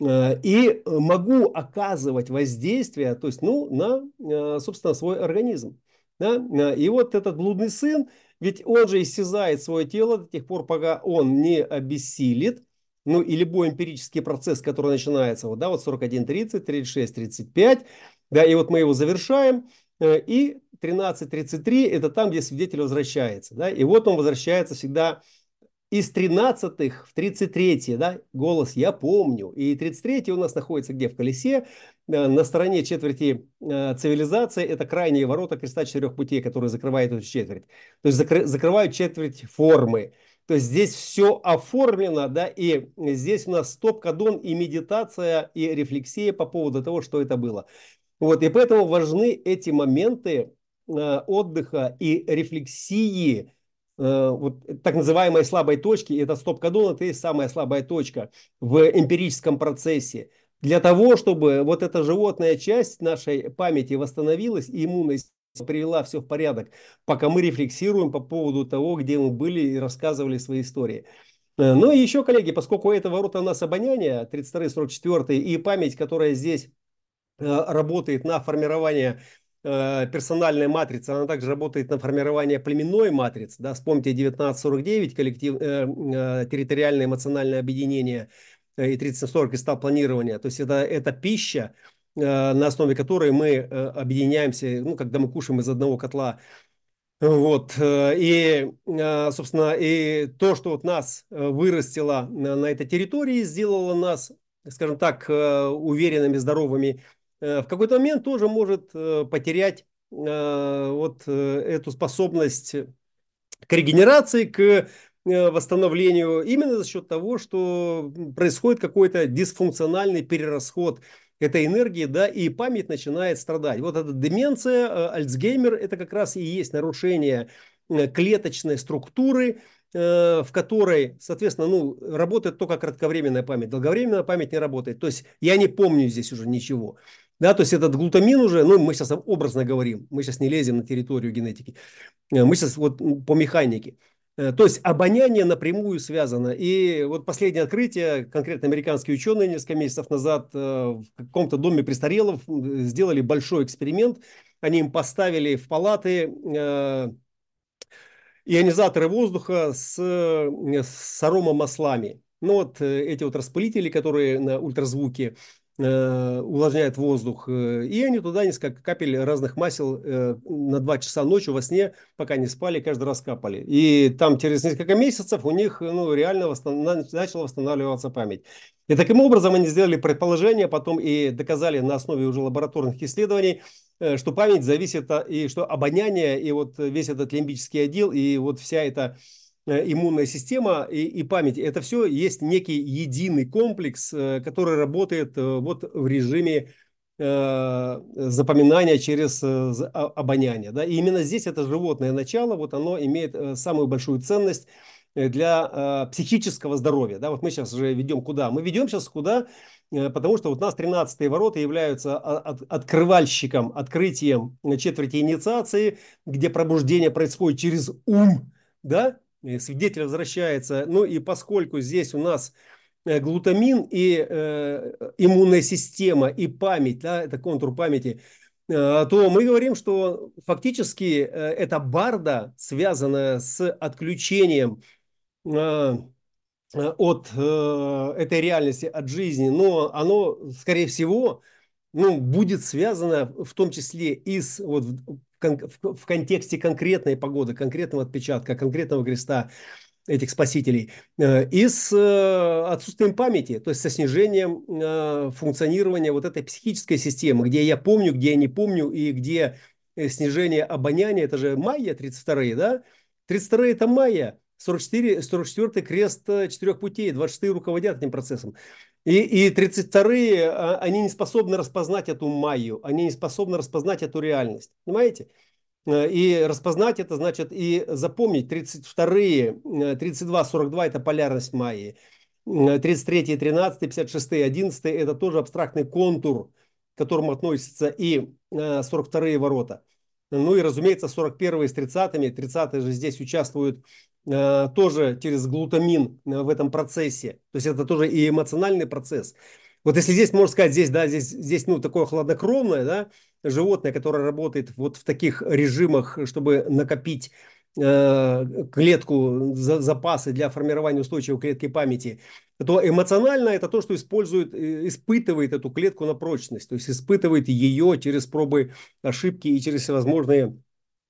Э, и могу оказывать воздействие, то есть, ну, на, собственно, свой организм. Да? И вот этот блудный сын, ведь он же истязает свое тело до тех пор, пока он не обессилит, ну и любой эмпирический процесс, который начинается, вот, да, вот 41, 30, 36, 35, да, и вот мы его завершаем, э, и 13, 33 это там, где свидетель возвращается, да, и вот он возвращается всегда из 13 в 33 да, голос «Я помню». И 33 у нас находится где? В колесе. Э, на стороне четверти э, цивилизации это крайние ворота креста четырех путей, которые закрывают эту четверть. То есть закры, закрывают четверть формы. То есть здесь все оформлено, да, и здесь у нас стоп-кадон и медитация, и рефлексия по поводу того, что это было. Вот, и поэтому важны эти моменты э, отдыха и рефлексии, вот так называемой слабой точки, это стоп-кадон, это и самая слабая точка в эмпирическом процессе. Для того, чтобы вот эта животная часть нашей памяти восстановилась и иммунность привела все в порядок, пока мы рефлексируем по поводу того, где мы были и рассказывали свои истории. Э, ну и еще, коллеги, поскольку это ворота у нас обоняния, 32-44, и память, которая здесь э, работает на формирование Э, персональная матрица, она также работает на формирование племенной матрицы. Да? Вспомните 1949, коллектив, э, э, территориальное эмоциональное объединение э, и 3040 стал планирования. То есть это, это пища, э, на основе которой мы э, объединяемся, ну, когда мы кушаем из одного котла. Вот, э, и, э, собственно, и то, что вот нас вырастило на этой территории, сделало нас, скажем так, уверенными, здоровыми Э, в какой-то момент тоже может э, потерять э, вот эту способность к регенерации, к восстановлению именно за счет того, что происходит какой-то дисфункциональный перерасход этой энергии, да, и память начинает страдать. Вот эта деменция, Альцгеймер, это как раз и есть нарушение клеточной структуры, в которой, соответственно, ну, работает только кратковременная память. Долговременная память не работает. То есть я не помню здесь уже ничего. Да, то есть этот глутамин уже, ну, мы сейчас образно говорим, мы сейчас не лезем на территорию генетики, э, мы сейчас вот по механике. Э, то есть обоняние напрямую связано. И вот последнее открытие, конкретно американские ученые несколько месяцев назад э, в каком-то доме престарелых сделали большой эксперимент. Они им поставили в палаты ионизаторы воздуха с, с аромамаслами. Ну вот эти вот распылители, которые на ультразвуке, увлажняет воздух, э, и они туда несколько капель разных масел э, на 2 часа ночью во сне, пока не спали, каждый раз капали. И там через несколько месяцев у них ну, реально восстанов... начала восстанавливаться память. И таким образом они сделали предположение, потом и доказали на основе уже лабораторных исследований, что память зависит, и что обоняние, и вот весь этот лимбический отдел, и вот вся эта Э, иммунная система и, и память. Это все есть некий единый комплекс, э, который работает э, вот в режиме запоминания через обоняние. Да? И именно здесь это животное начало, вот оно имеет самую большую ценность для психического здоровья. Да? Вот мы сейчас уже ведем куда? Мы ведем сейчас куда? Потому что вот у нас 13 ворота являются от, открывальщиком, открытием четверти инициации, где пробуждение происходит через ум, да, свидетель возвращается. Ну и поскольку здесь у нас э, глутамин и э, иммунная система и память, да, это контур памяти, э, то мы говорим, что фактически э, эта барда, связанная с отключением э, э от э, этой реальности, от жизни, но оно, скорее всего, ну, будет связано в том числе и с вот, в контексте конкретной погоды, конкретного отпечатка, конкретного креста этих спасителей, э, и с э, отсутствием памяти, то есть со снижением э, функционирования вот этой психической системы, где я помню, где я не помню, и где снижение обоняния, это же майя 32 да? 32 это майя, 44, 44 крест четырех путей, 26 руководят этим процессом. И, и 32-е, а, они не способны распознать эту майю, они не способны распознать эту реальность. Понимаете? Э, и распознать это значит и запомнить 32-е, 32, 42 это полярность майи. 33, 13, 56, 11 это тоже абстрактный контур, к которому относятся и 42-е э, ворота. Ну и, разумеется, 41-е с 30-ми, 30-е же здесь участвуют тоже через глутамин э, в этом процессе. То есть это тоже и эмоциональный процесс. Вот если здесь, можно сказать, здесь, да, здесь, здесь, ну, такое хладнокровное, да, животное, которое работает вот в таких режимах, чтобы накопить э, клетку, запасы для формирования устойчивой клетки памяти, то эмоционально это то, что использует, э, испытывает эту клетку на прочность, то есть испытывает ее через пробы, ошибки и через всевозможные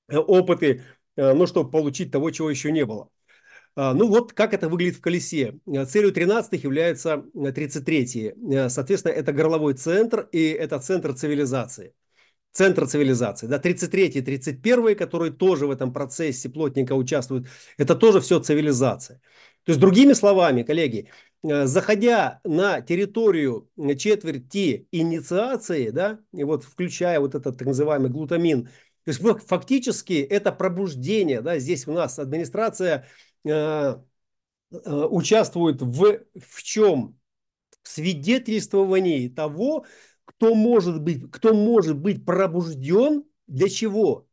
опыты, ну, чтобы получить того, чего еще не было. А, ну вот как это выглядит в колесе. Э, целью 13 является 33. Э, э, соответственно, это горловой центр и это центр цивилизации. Центр цивилизации. Да, 33 и 31, которые тоже в этом процессе плотненько участвуют, это тоже все цивилизация. То есть, другими словами, коллеги, заходя на территорию четверти инициации, да, и вот включая вот этот так называемый глутамин, то есть фактически это пробуждение, да, здесь у нас администрация Э, э, участвуют в, в чем? В свидетельствовании того, кто может быть, кто может быть пробужден для чего?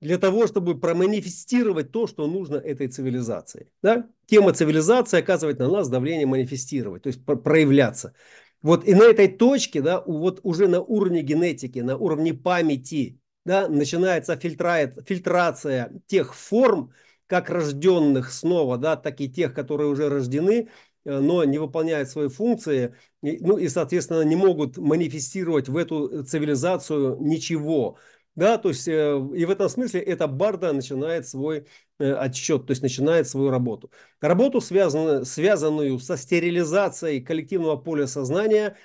Для того, чтобы проманифестировать то, что нужно этой цивилизации. Да? Тема цивилизации оказывает на нас давление манифестировать, то есть проявляться. Вот и на этой точке, да, вот уже на уровне генетики, на уровне памяти, да, начинается фильтра, фильтрация тех форм, как рожденных снова, да, так и тех, которые уже рождены, э, но не выполняют свои функции, ну и, соответственно, не могут манифестировать в эту цивилизацию ничего. Да, то есть э, и в этом смысле эта барда начинает свой э, отсчет, то есть начинает свою работу. Работу, связанную, связанную со стерилизацией коллективного поля сознания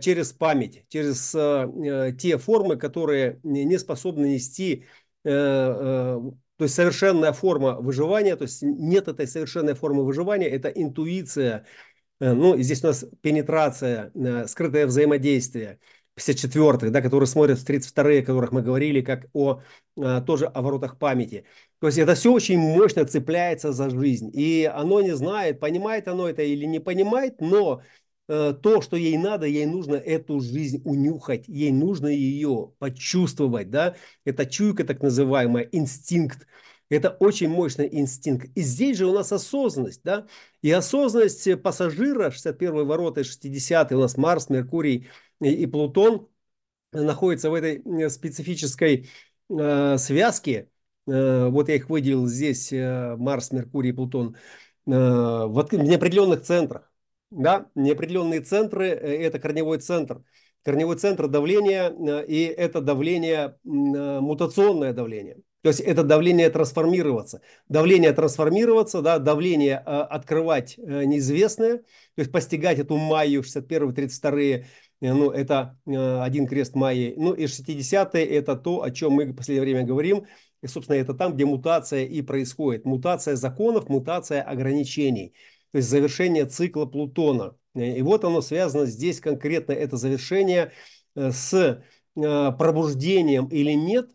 через память, через те формы, которые не способны нести то есть совершенная форма выживания, то есть нет этой совершенной формы выживания, это интуиция, э, ну здесь у нас пенетрация, э, скрытое взаимодействие. 54-х, да, которые смотрят в 32-е, о которых мы говорили, как о а, тоже о воротах памяти. То есть это все очень мощно цепляется за жизнь. И оно не знает, понимает оно это или не понимает, но Э, то, что ей надо, ей нужно эту жизнь унюхать, ей нужно ее почувствовать, да, это чуйка так называемая, инстинкт, это очень мощный инстинкт. И здесь же у нас осознанность, да, и осознанность пассажира, 61 ворота и 60 у нас Марс, Меркурий и, и Плутон находятся в этой э, специфической э, связке, э, вот я их выделил здесь, э, Марс, Меркурий Плутон, э, в, в неопределенных центрах. Да, неопределенные центры э, – это корневой центр. Корневой центр давления, э, и это давление, э, мутационное давление. То есть это давление трансформироваться. Давление трансформироваться, да, давление открывать неизвестное, то есть постигать эту майю 61-32 ну, это один крест майи. Ну и 60-е это то, о чем мы в последнее время говорим. И, собственно, это там, где мутация и происходит. Мутация законов, мутация ограничений то есть завершение цикла Плутона. И вот оно связано здесь конкретно, это завершение э, с э, пробуждением или нет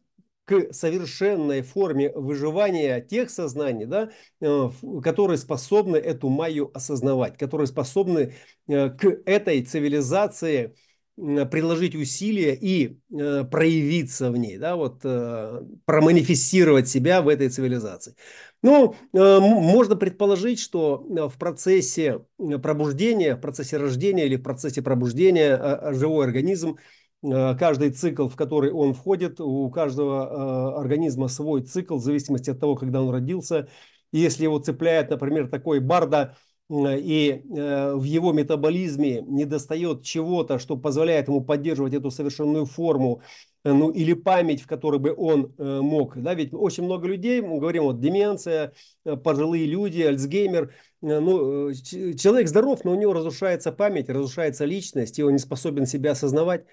к совершенной форме выживания тех сознаний, да, э, которые способны эту майю осознавать, которые способны к этой цивилизации приложить усилия и э, проявиться в ней, да, вот э, проманифестировать себя в этой цивилизации. Ну, э, можно предположить, что э, в процессе пробуждения, в процессе рождения или в процессе пробуждения э, живой организм, каждый цикл, в который он входит, у каждого организма свой цикл, в зависимости от того, когда он родился. И если его цепляет, например, такой барда, и в его метаболизме не достает чего-то, что позволяет ему поддерживать эту совершенную форму, Э, ну или память, в которой бы он э, мог. Да, ведь очень много людей, мы говорим, вот деменция, э, пожилые люди, Альцгеймер, ну, человек здоров, но у него разрушается память, разрушается личность, и он не способен себя осознавать.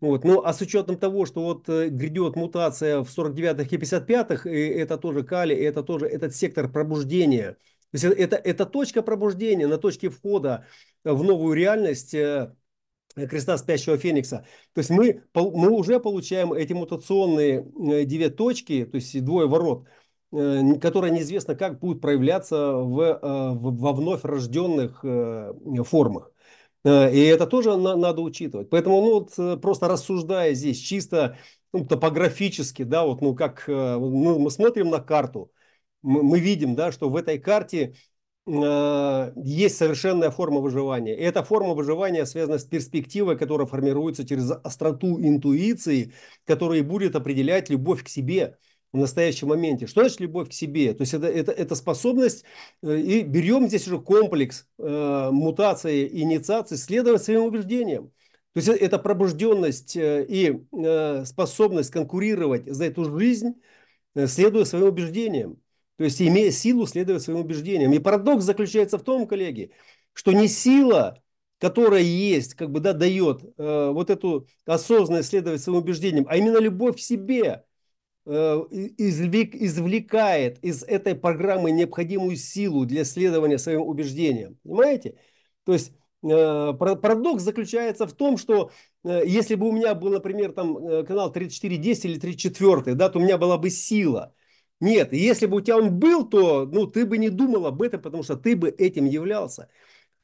Вот. Ну, а с учетом того, что вот грядет мутация в 49-х и 55-х, и это тоже кали, и это тоже этот сектор пробуждения. То есть это, это точка пробуждения, на точке входа в новую реальность креста спящего феникса. То есть мы, мы уже получаем эти мутационные э, две точки, то есть двое ворот, э, которые неизвестно как будут проявляться в, э, во вновь рожденных формах. И это тоже надо учитывать. Поэтому ну, вот, просто рассуждая здесь чисто ну, топографически, да, вот, ну, как ну, мы смотрим на карту, мы, мы видим, да, что в этой карте э, есть совершенная форма выживания. И эта форма выживания связана с перспективой, которая формируется через остроту интуиции, которая будет определять любовь к себе в настоящем моменте. Что значит любовь к себе? То есть это, это, это способность, э, и берем здесь уже комплекс э, мутации, инициации, следовать своим убеждениям. То есть это пробужденность э, и э, способность конкурировать за эту жизнь, следуя своим убеждениям. То есть имея силу, следуя своим убеждениям. И парадокс заключается в том, коллеги, что не сила, которая есть, как бы да, дает э, вот эту осознанность следовать своим убеждениям, а именно любовь к себе извлек, извлекает из этой программы необходимую силу для следования своим убеждениям. Понимаете? То есть э, парадокс заключается в том, что э, если бы у меня был, например, там э, канал 3410 или 34, да, то у меня была бы сила – нет, если бы у тебя он был, то ну, ты бы не думал об этом, потому что ты бы этим являлся.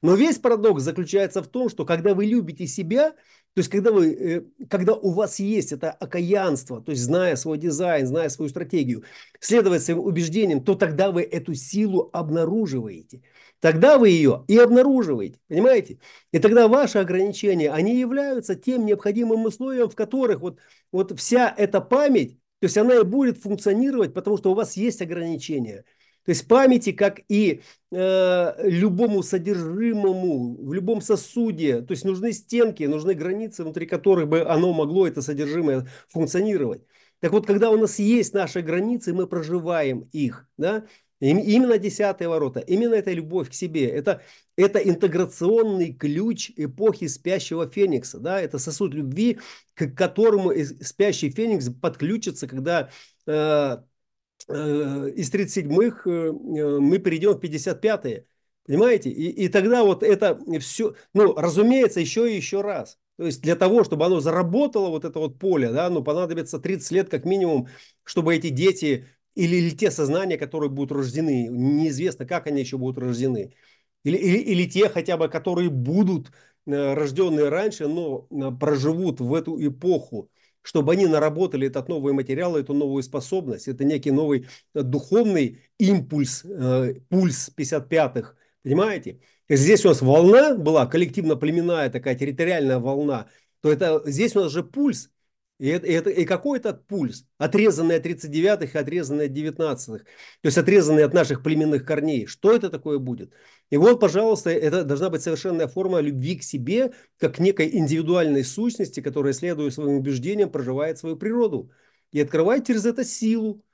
Но весь парадокс заключается в том, что когда вы любите себя, то есть когда, вы, э, когда у вас есть это окаянство, то есть зная свой дизайн, зная свою стратегию, следовать своим убеждениям, то тогда вы эту силу обнаруживаете. Тогда вы ее и обнаруживаете, понимаете? И тогда ваши ограничения, они являются тем необходимым условием, в которых вот, вот вся эта память, то есть она и будет функционировать, потому что у вас есть ограничения. То есть памяти, как и э, любому содержимому, в любом сосуде, то есть нужны стенки, нужны границы, внутри которых бы оно могло, это содержимое, функционировать. Так вот, когда у нас есть наши границы, мы проживаем их, да, Именно десятые ворота, именно эта любовь к себе, это, это интеграционный ключ эпохи спящего феникса. Да? Это сосуд любви, к которому спящий феникс подключится, когда э, из 37-х э, мы перейдем в 55-е. Понимаете? И, и тогда вот это все, ну, разумеется, еще и еще раз. То есть для того, чтобы оно заработало, вот это вот поле, да, ну, понадобится 30 лет как минимум, чтобы эти дети или, или те сознания, которые будут рождены, неизвестно, как они еще будут рождены, или, или, или те хотя бы, которые будут э, рожденные раньше, но э, проживут в эту эпоху, чтобы они наработали этот новый материал, эту новую способность, это некий новый э, духовный импульс, э, пульс 55-х, понимаете? Здесь у нас волна была, коллективно-племенная такая территориальная волна, то это здесь у нас же пульс, и, это, и, это, и какой этот пульс? Отрезанный от 39-х и отрезанный от 19-х. То есть отрезанный от наших племенных корней. Что это такое будет? И вот, пожалуйста, это должна быть совершенная форма любви к себе, как к некой индивидуальной сущности, которая, следуя своим убеждениям, проживает свою природу. И открывает через это силу.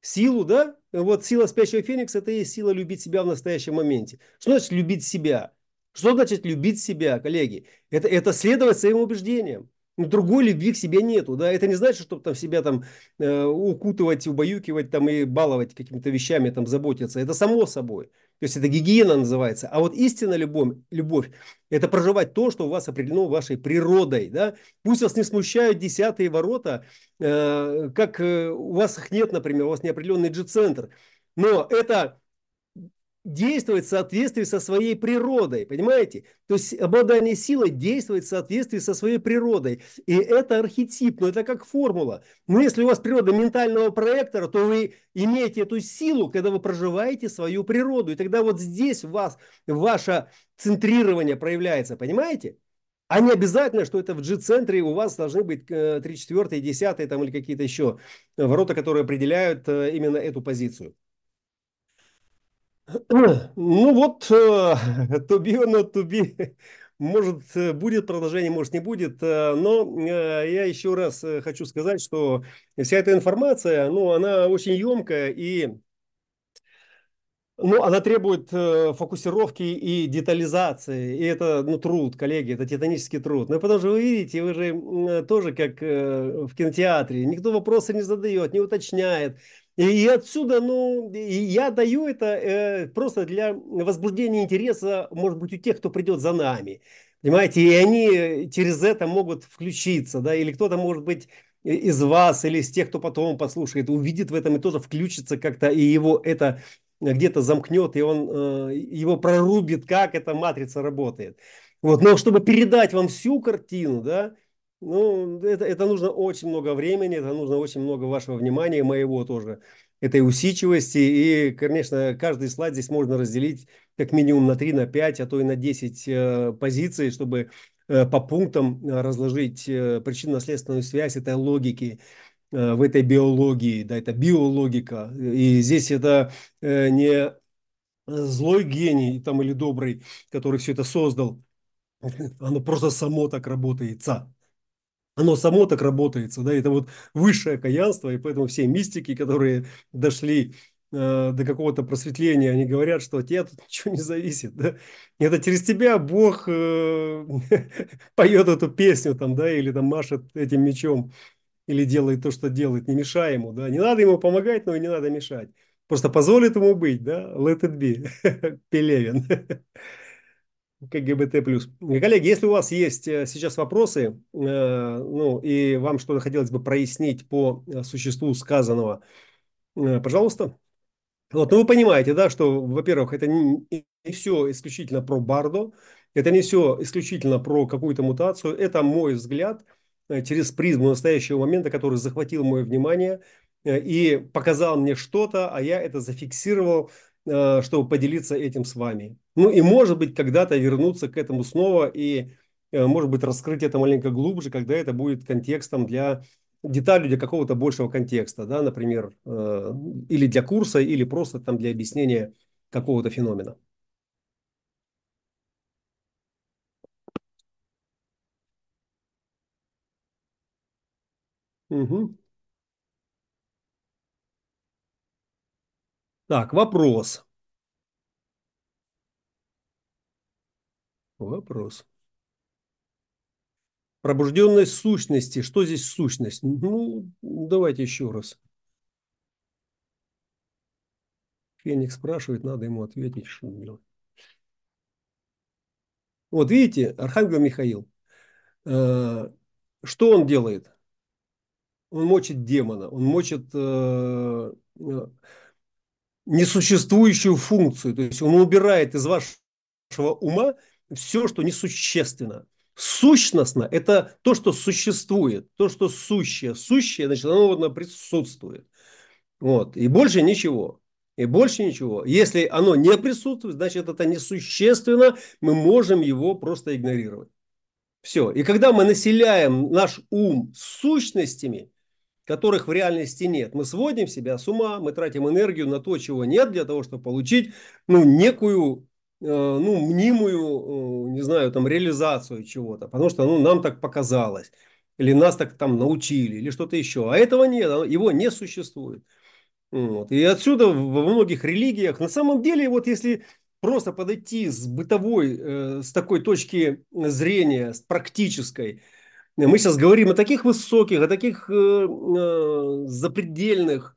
Силу, да? Вот сила спящего феникса – это и сила любить себя в настоящем моменте. Что значит любить себя? Что значит любить себя, коллеги? Это, это следовать своим убеждениям. Ну, другой любви к себе нету, да, это не значит, чтобы там себя там э, укутывать, убаюкивать там и баловать какими-то вещами, там заботиться, это само собой, то есть это гигиена называется, а вот истинная любовь, любовь, это проживать то, что у вас определено вашей природой, да, пусть вас не смущают десятые ворота, э, как э, у вас их нет, например, у вас неопределенный G-центр, но это действовать в соответствии со своей природой, понимаете? То есть обладание силой действует в соответствии со своей природой. И это архетип, но это как формула. Но если у вас природа ментального проектора, то вы имеете эту силу, когда вы проживаете свою природу. И тогда вот здесь у вас ваше центрирование проявляется, понимаете? А не обязательно, что это в G-центре у вас должны быть 3, 4, 10 там, или какие-то еще ворота, которые определяют э, именно эту позицию. Ну вот, to be or not to be. Может, э, будет продолжение, может, не будет. Э, но э, я еще раз хочу сказать, что вся эта информация, ну, она очень емкая и ну, она требует э, фокусировки и детализации, и это, ну, труд, коллеги, это титанический труд. Ну, потому что вы видите, вы же э, тоже как э, в кинотеатре, никто вопросы не задает, не уточняет. И, и отсюда, ну, я даю это э, просто для возбуждения интереса, может быть, у тех, кто придет за нами. Понимаете, и они через это могут включиться, да, или кто-то, может быть, из вас или из тех, кто потом послушает, увидит в этом и тоже включится как-то, и его это где-то замкнет, и он э, его прорубит, как эта матрица работает. Вот. Но чтобы передать вам всю картину, да, ну, это, это нужно очень много времени, это нужно очень много вашего внимания, моего тоже. этой усидчивости. И, конечно, каждый слайд здесь можно разделить как минимум на 3, на 5, а то и на 10 э, позиций, чтобы э, по пунктам разложить э, причинно-следственную связь этой логики в этой биологии, да, это биологика. И здесь это не злой гений там или добрый, который все это создал, оно просто само так работается оно само так работается, да, это вот высшее каянство, и поэтому все мистики, которые дошли э, до какого-то просветления, они говорят, что от тебя тут ничего не зависит, да, это через тебя Бог э, поет эту песню там, да, или там машет этим мечом, или делает то, что делает, не мешай ему, да, не надо ему помогать, но и не надо мешать, просто позволит ему быть, да, let it be, Пелевин. КГБТ+. Коллеги, если у вас есть э, сейчас вопросы, э, ну, и вам что-то хотелось бы прояснить по э, существу сказанного, пожалуйста. Вот, ну вы понимаете, да, что, во-первых, это не, не все исключительно про Бардо, это не все исключительно про какую-то мутацию, это мой взгляд через призму настоящего момента, который захватил мое внимание и показал мне что-то, а я это зафиксировал, чтобы поделиться этим с вами. Ну и может быть когда-то вернуться к этому снова и э, может быть раскрыть это маленько глубже, когда это будет контекстом для деталью для какого-то большего контекста, да, например, э, или для курса, или просто там для объяснения какого-то феномена. Угу. Так, вопрос. Вопрос. Пробужденность сущности. Что здесь сущность? Ну, давайте еще раз. Феникс спрашивает, надо ему ответить, что делать. Вот видите, Архангел Михаил, э, что он делает? Он мочит демона, он мочит э, э, несуществующую функцию, то есть он убирает из вашего ума все, что несущественно. Сущностно – это то, что существует, то, что сущее. Сущее, значит, оно присутствует. Вот. И больше ничего. И больше ничего. Если оно не присутствует, значит, это несущественно, мы можем его просто игнорировать. Все. И когда мы населяем наш ум сущностями, которых в реальности нет, мы сводим себя с ума, мы тратим энергию на то, чего нет, для того, чтобы получить ну, некую ну, мнимую, э, не знаю, там, реализацию чего-то, потому что, ну, нам так показалось, или нас так там научили, или что-то еще. А этого нет, его не существует. Вот. И отсюда во многих религиях, на самом деле, вот если просто подойти с бытовой, э, с такой точки зрения, с практической, мы сейчас говорим о таких высоких, о таких запредельных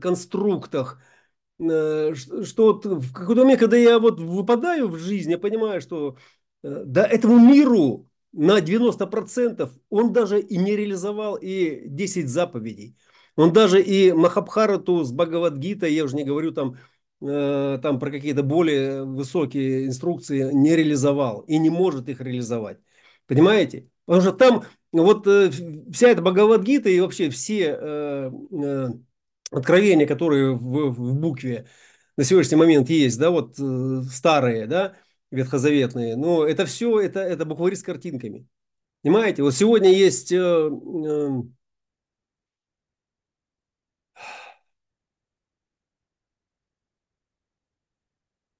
конструктах, Э, что вот в какой-то момент, когда я вот выпадаю в жизнь, я понимаю, что э, да, этому миру на 90% он даже и не реализовал и 10 заповедей. Он даже и Махабхарату с Бхагавадгитой, я уже не говорю там, э, там про какие-то более высокие инструкции, не реализовал и не может их реализовать. Понимаете? Потому что там вот вся эта Бхагавадгита и вообще все откровения, которые в, в букве на сегодняшний момент есть, да, вот э, старые, да, ветхозаветные, но это все, это, это буквари с картинками. Понимаете, вот сегодня есть э, э,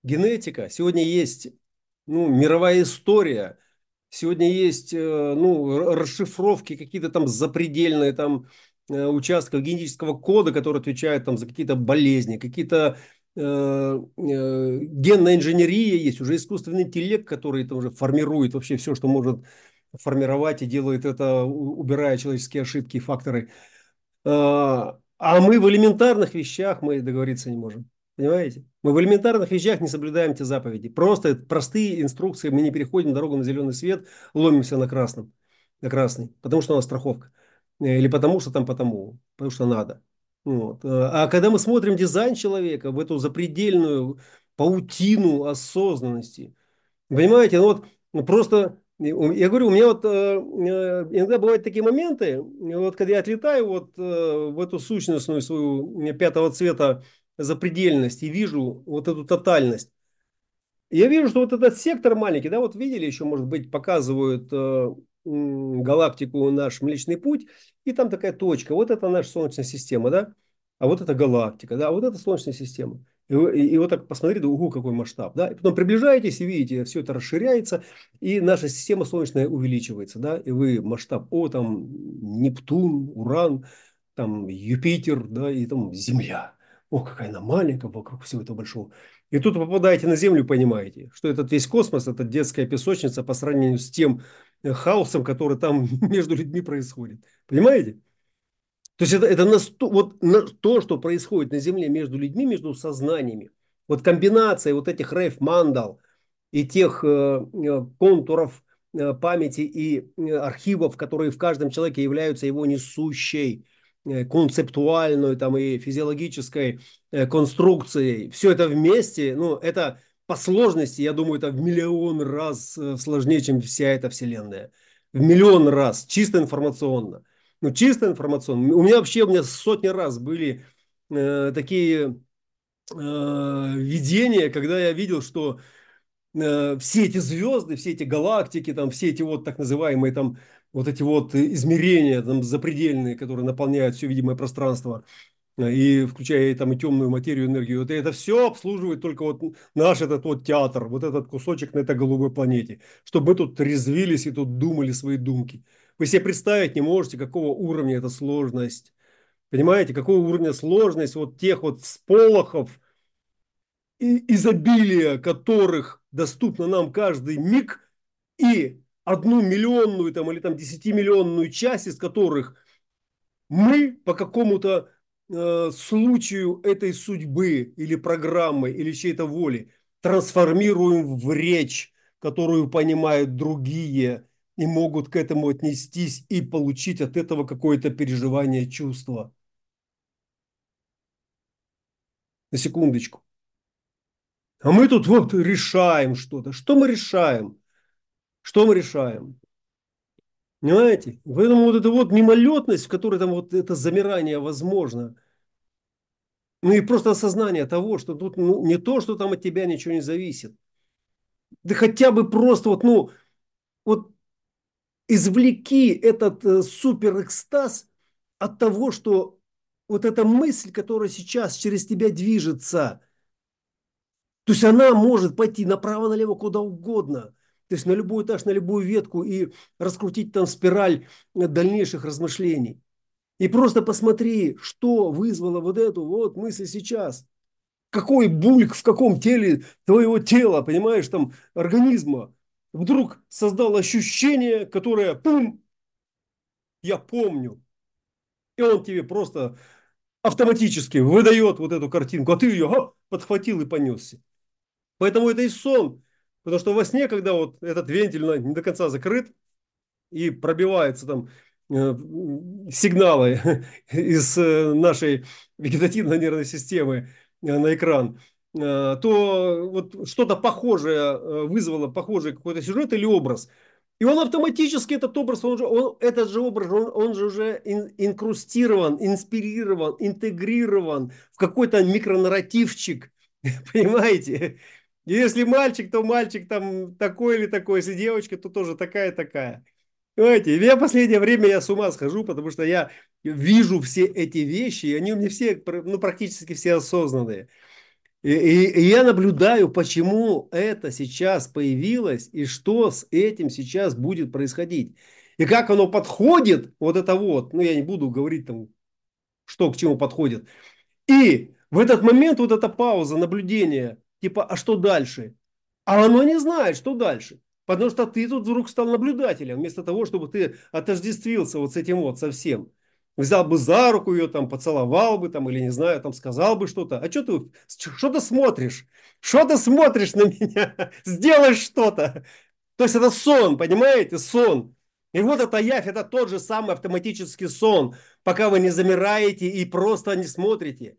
генетика, сегодня есть ну, мировая история, сегодня есть э, ну, расшифровки какие-то там запредельные, там участков генетического кода, который отвечает там, за какие-то болезни, какие-то э, э, генная инженерия есть, уже искусственный интеллект, который это уже формирует вообще все, что может формировать и делает это, убирая человеческие ошибки и факторы. А мы в элементарных вещах мы договориться не можем. Понимаете? Мы в элементарных вещах не соблюдаем те заповеди. Просто простые инструкции, мы не переходим дорогу на зеленый свет, ломимся на красном, на красный, потому что у нас страховка. Э, или потому что там потому, потому что надо. Вот. Э, а когда мы смотрим дизайн человека в эту запредельную паутину осознанности, понимаете, ну вот ну просто Я говорю, у меня вот иногда бывают такие моменты, вот когда я отлетаю вот в эту сущностную свою пятого цвета запредельность и вижу вот эту тотальность, я вижу, что вот этот сектор маленький, да, вот видели еще, может быть, показывают э, галактику наш Млечный Путь, и там такая точка, вот это наша Солнечная система, да, а вот это галактика, да, а вот это Солнечная система. И, и, и вот так посмотрите, угу, какой масштаб, да, и потом приближаетесь и видите, все это расширяется, и наша система Солнечная увеличивается, да, и вы масштаб, о, там Нептун, Уран, там Юпитер, да, и там Земля. О, какая она маленькая вокруг всего этого большого. И тут попадаете на Землю, понимаете, что этот весь космос, это детская песочница по сравнению с тем хаосом, который там между людьми происходит. Понимаете? То есть это, это на сто, вот на, то, что происходит на Земле между людьми, между сознаниями. Вот комбинация вот этих рейф-мандал и тех э, э контуров э, памяти и э, архивов, которые в каждом человеке являются его несущей Э, концептуальной там, и физиологической э, конструкцией. Все это вместе, ну, это по сложности, я думаю, это в миллион раз э, сложнее, чем вся эта вселенная. В миллион раз, чисто информационно. Ну, чисто информационно. У меня вообще, у меня сотни раз были э, такие э, видения, когда я видел, что э, все эти звезды, все эти галактики, там, все эти вот так называемые там вот эти вот измерения там, запредельные, которые наполняют все видимое пространство, и включая там и темную материю, энергию, вот это все обслуживает только вот наш этот вот театр, вот этот кусочек на этой голубой планете, чтобы мы тут резвились и тут думали свои думки. Вы себе представить не можете, какого уровня эта сложность. Понимаете, какого уровня сложность вот тех вот всполохов, и изобилия которых доступно нам каждый миг, и одну миллионную там, или там десятимиллионную часть, из которых мы по какому-то э, случаю этой судьбы или программы или чьей-то воли трансформируем в речь, которую понимают другие и могут к этому отнестись и получить от этого какое-то переживание, чувство. На секундочку. А мы тут вот решаем что-то. Что мы решаем? Что мы решаем? Понимаете? Поэтому вот эта вот мимолетность, в которой там вот это замирание возможно, ну и просто осознание того, что тут ну, не то, что там от тебя ничего не зависит. Да хотя бы просто вот, ну, вот извлеки этот э, супер экстаз от того, что вот эта мысль, которая сейчас через тебя движется, то есть она может пойти направо-налево куда угодно – то есть на любой этаж, на любую ветку и раскрутить там спираль дальнейших размышлений. И просто посмотри, что вызвало вот эту вот мысль сейчас. Какой бульк в каком теле твоего тела, понимаешь, там организма, вдруг создал ощущение, которое, пум, я помню. И он тебе просто автоматически выдает вот эту картинку, а ты ее а, подхватил и понесся. Поэтому это и сон. Потому что во сне, когда вот этот вентиль не до конца закрыт и пробиваются там э, сигналы из э, нашей вегетативной нервной системы э, на экран, то вот что-то похожее вызвало похожий какой-то сюжет или образ. И он автоматически этот образ, он же, он, этот же образ, он, он же уже ин, инкрустирован, инспирирован, интегрирован в какой-то микронарративчик, понимаете? Если мальчик, то мальчик там такой или такой. Если девочка, то тоже такая-такая. Понимаете, я последнее время я с ума схожу, потому что я вижу все эти вещи, и они у меня все, ну, практически все осознанные. И, и, и я наблюдаю, почему это сейчас появилось, и что с этим сейчас будет происходить. И как оно подходит, вот это вот, ну я не буду говорить там, что к чему подходит. И в этот момент вот эта пауза наблюдения – Типа, а что дальше? А оно не знает, что дальше. Потому что ты тут вдруг стал наблюдателем, вместо того, чтобы ты отождествился вот с этим вот совсем. Взял бы за руку ее, там, поцеловал бы, там, или не знаю, там, сказал бы что-то. А что ты, что ты смотришь? Что ты смотришь на меня? Сделай что-то. То есть это сон, понимаете, сон. И вот эта явь, это тот же самый автоматический сон, пока вы не замираете и просто не смотрите.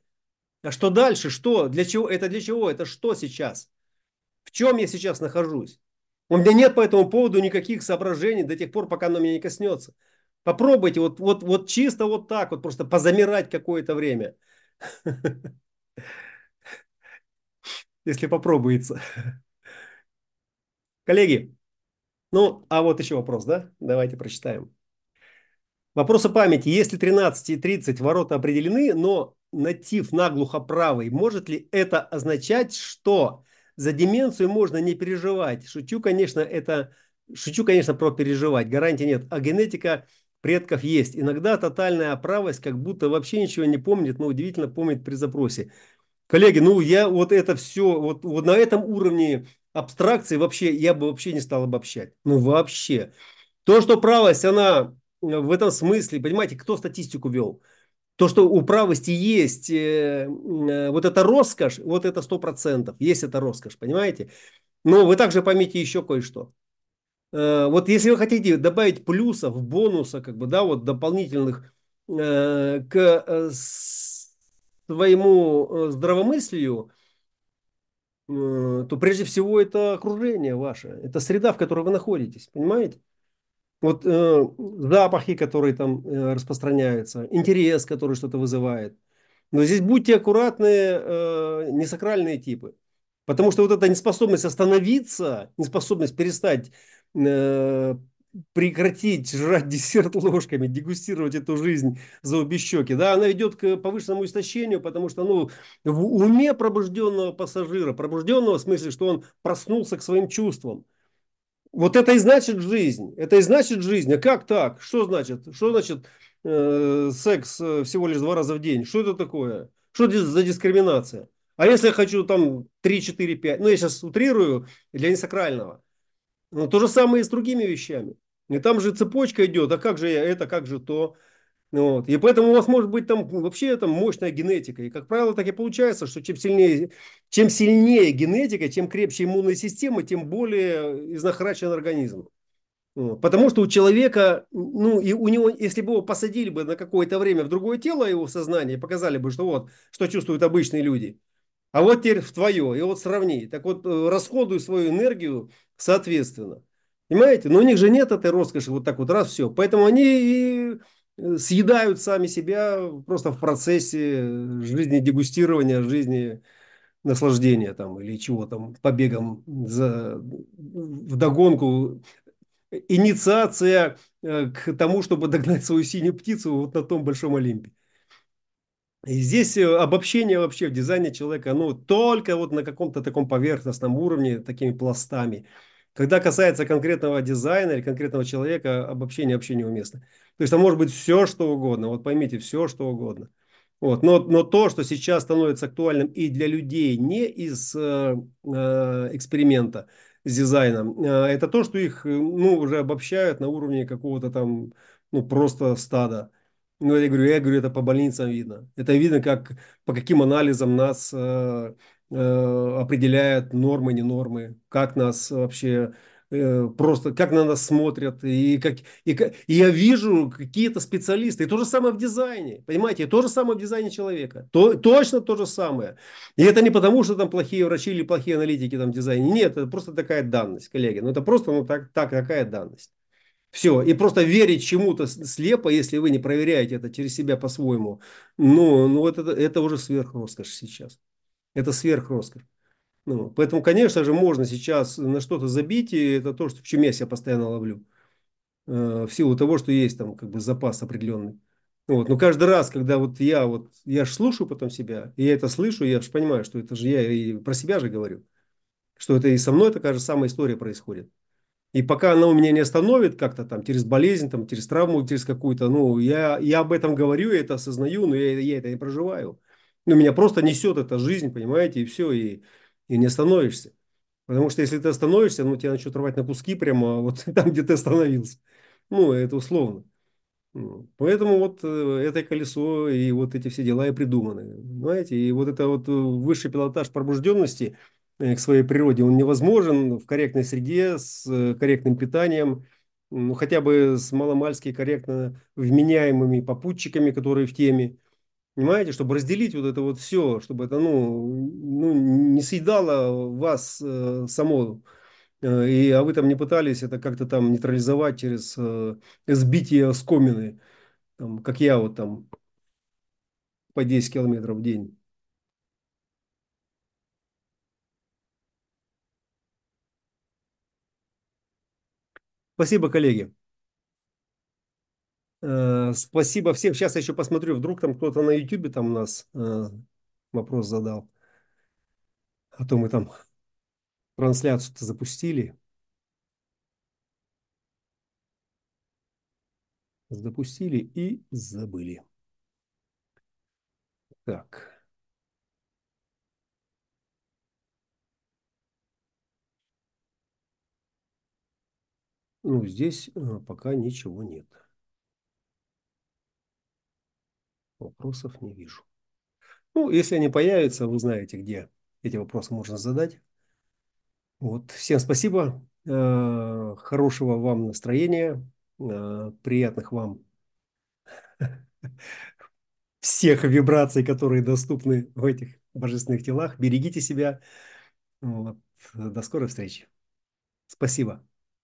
Что дальше? Что? Для чего? Это для чего? Это что сейчас? В чем я сейчас нахожусь? У меня нет по этому поводу никаких соображений до тех пор, пока оно меня не коснется. Попробуйте вот, вот, вот чисто вот так вот просто позамирать какое-то время. Если попробуется. Коллеги, ну, а вот еще вопрос, да? Давайте прочитаем. Вопрос о памяти. Если 13 и 30 ворота определены, но натив наглухо правый, может ли это означать, что за деменцию можно не переживать? Шучу, конечно, это... Шучу, конечно, про переживать. Гарантии нет. А генетика предков есть. Иногда тотальная оправость, как будто вообще ничего не помнит, но удивительно помнит при запросе. Коллеги, ну я вот это все, вот, вот на этом уровне абстракции вообще, я бы вообще не стал обобщать. Ну вообще. То, что правость, она в этом смысле, понимаете, кто статистику вел? То, что у правости есть э, э, вот эта роскошь, вот это сто процентов, есть эта роскошь, понимаете? Но вы также поймите еще кое-что. Э, вот если вы хотите добавить плюсов, бонуса, как бы, да, вот дополнительных э, к э, своему э, здравомыслию, э, то прежде всего это окружение ваше, это среда, в которой вы находитесь, понимаете? Вот э, запахи, которые там э, распространяются, интерес, который что-то вызывает. Но здесь будьте аккуратны, э, несакральные типы. Потому что вот эта неспособность остановиться, неспособность перестать э, прекратить жрать десерт ложками, дегустировать эту жизнь за обе щеки, да, она ведет к повышенному истощению, потому что, ну, в уме пробужденного пассажира, пробужденного в смысле, что он проснулся к своим чувствам, вот это и значит жизнь. Это и значит жизнь. А как так? Что значит? Что значит э, секс э, всего лишь два раза в день? Что это такое? Что это за дискриминация? А если я хочу там 3, 4, 5? Ну, я сейчас утрирую для несакрального. Ну, то же самое и с другими вещами. И там же цепочка идет. А как же я это, как же то? Вот. И поэтому у вас может быть там вообще там мощная генетика. И, как правило, так и получается, что чем сильнее, чем сильнее генетика, чем крепче иммунная система, тем более изнахрачен организм. Потому что у человека, ну, и у него, если бы его посадили бы на какое-то время в другое тело его сознание, показали бы, что вот, что чувствуют обычные люди, а вот теперь в твое, и вот сравни. Так вот, э, расходуй свою энергию соответственно. Понимаете? Но у них же нет этой роскоши вот так вот раз все. Поэтому они и съедают сами себя просто в процессе жизни дегустирования, жизни наслаждения там или чего там, побегом за, в догонку. Инициация э, к тому, чтобы догнать свою синюю птицу вот на том большом Олимпе. И здесь э, обобщение вообще в дизайне человека, ну, только вот на каком-то таком поверхностном уровне, такими пластами. Когда касается конкретного дизайна или конкретного человека, обобщение вообще неуместно. То есть это может быть все, что угодно. Вот поймите, все, что угодно. Вот. Но, но то, что сейчас становится актуальным и для людей не из э, э, эксперимента с дизайном, э, это то, что их ну, уже обобщают на уровне какого-то там ну, просто стада. Ну, я говорю, я говорю, это по больницам видно. Это видно, как, по каким анализам нас э, Э, определяет нормы, не нормы, как нас вообще э, просто, как на нас смотрят, и, как, и, и я вижу какие-то специалисты, и то же самое в дизайне, понимаете, то же самое в дизайне человека, то, точно то же самое. И это не потому, что там плохие врачи или плохие аналитики там в дизайне, нет, это просто такая данность, коллеги, ну это просто ну, так, так, такая данность. Все, и просто верить чему-то слепо, если вы не проверяете это через себя по-своему, ну, ну это, это уже сверх роскошь сейчас. Это сверхроскошь. Ну, поэтому, конечно же, можно сейчас на что-то забить, и это то, что, в чем я себя постоянно ловлю. Э, в силу того, что есть там как бы запас определенный. Вот. Но каждый раз, когда вот я вот, я же слушаю потом себя, и я это слышу, я же понимаю, что это же я и про себя же говорю, что это и со мной такая же самая история происходит. И пока она у меня не остановит как-то там через болезнь, там, через травму, через какую-то, ну, я, я об этом говорю, я это осознаю, но я, я это не проживаю. Ну, меня просто несет эта жизнь, понимаете, и все, и, и не остановишься. Потому что если ты остановишься, ну, тебя начнут рвать на куски прямо вот там, где ты остановился. Ну, это условно. Ну, поэтому вот э, это колесо и вот эти все дела и придуманы. Понимаете, и вот это вот э, высший пилотаж пробужденности э, к своей природе, он невозможен в корректной среде, с корректным питанием, ну, хотя бы с маломальски корректно вменяемыми попутчиками, которые в теме. Понимаете, чтобы разделить вот это вот все, чтобы это ну, ну, не съедало вас э, само Э, И, а вы там не пытались это как-то там нейтрализовать через э, сбитие скомины, там, как я вот там по 10 километров в день. Спасибо, коллеги. Э, Спасибо всем. Сейчас я еще посмотрю, вдруг там кто-то на YouTube там у нас э, вопрос задал. А то мы там трансляцию-то запустили. Запустили и забыли. Так. Ну, здесь э, пока ничего нет. Вопросов не вижу. Ну, если они появятся, вы знаете, где эти вопросы можно задать. Вот. Всем спасибо. Э, Хорошего вам настроения. Э, Приятных вам всех вибраций, которые доступны в этих божественных телах. Берегите себя. Вот. До скорой встречи. Спасибо.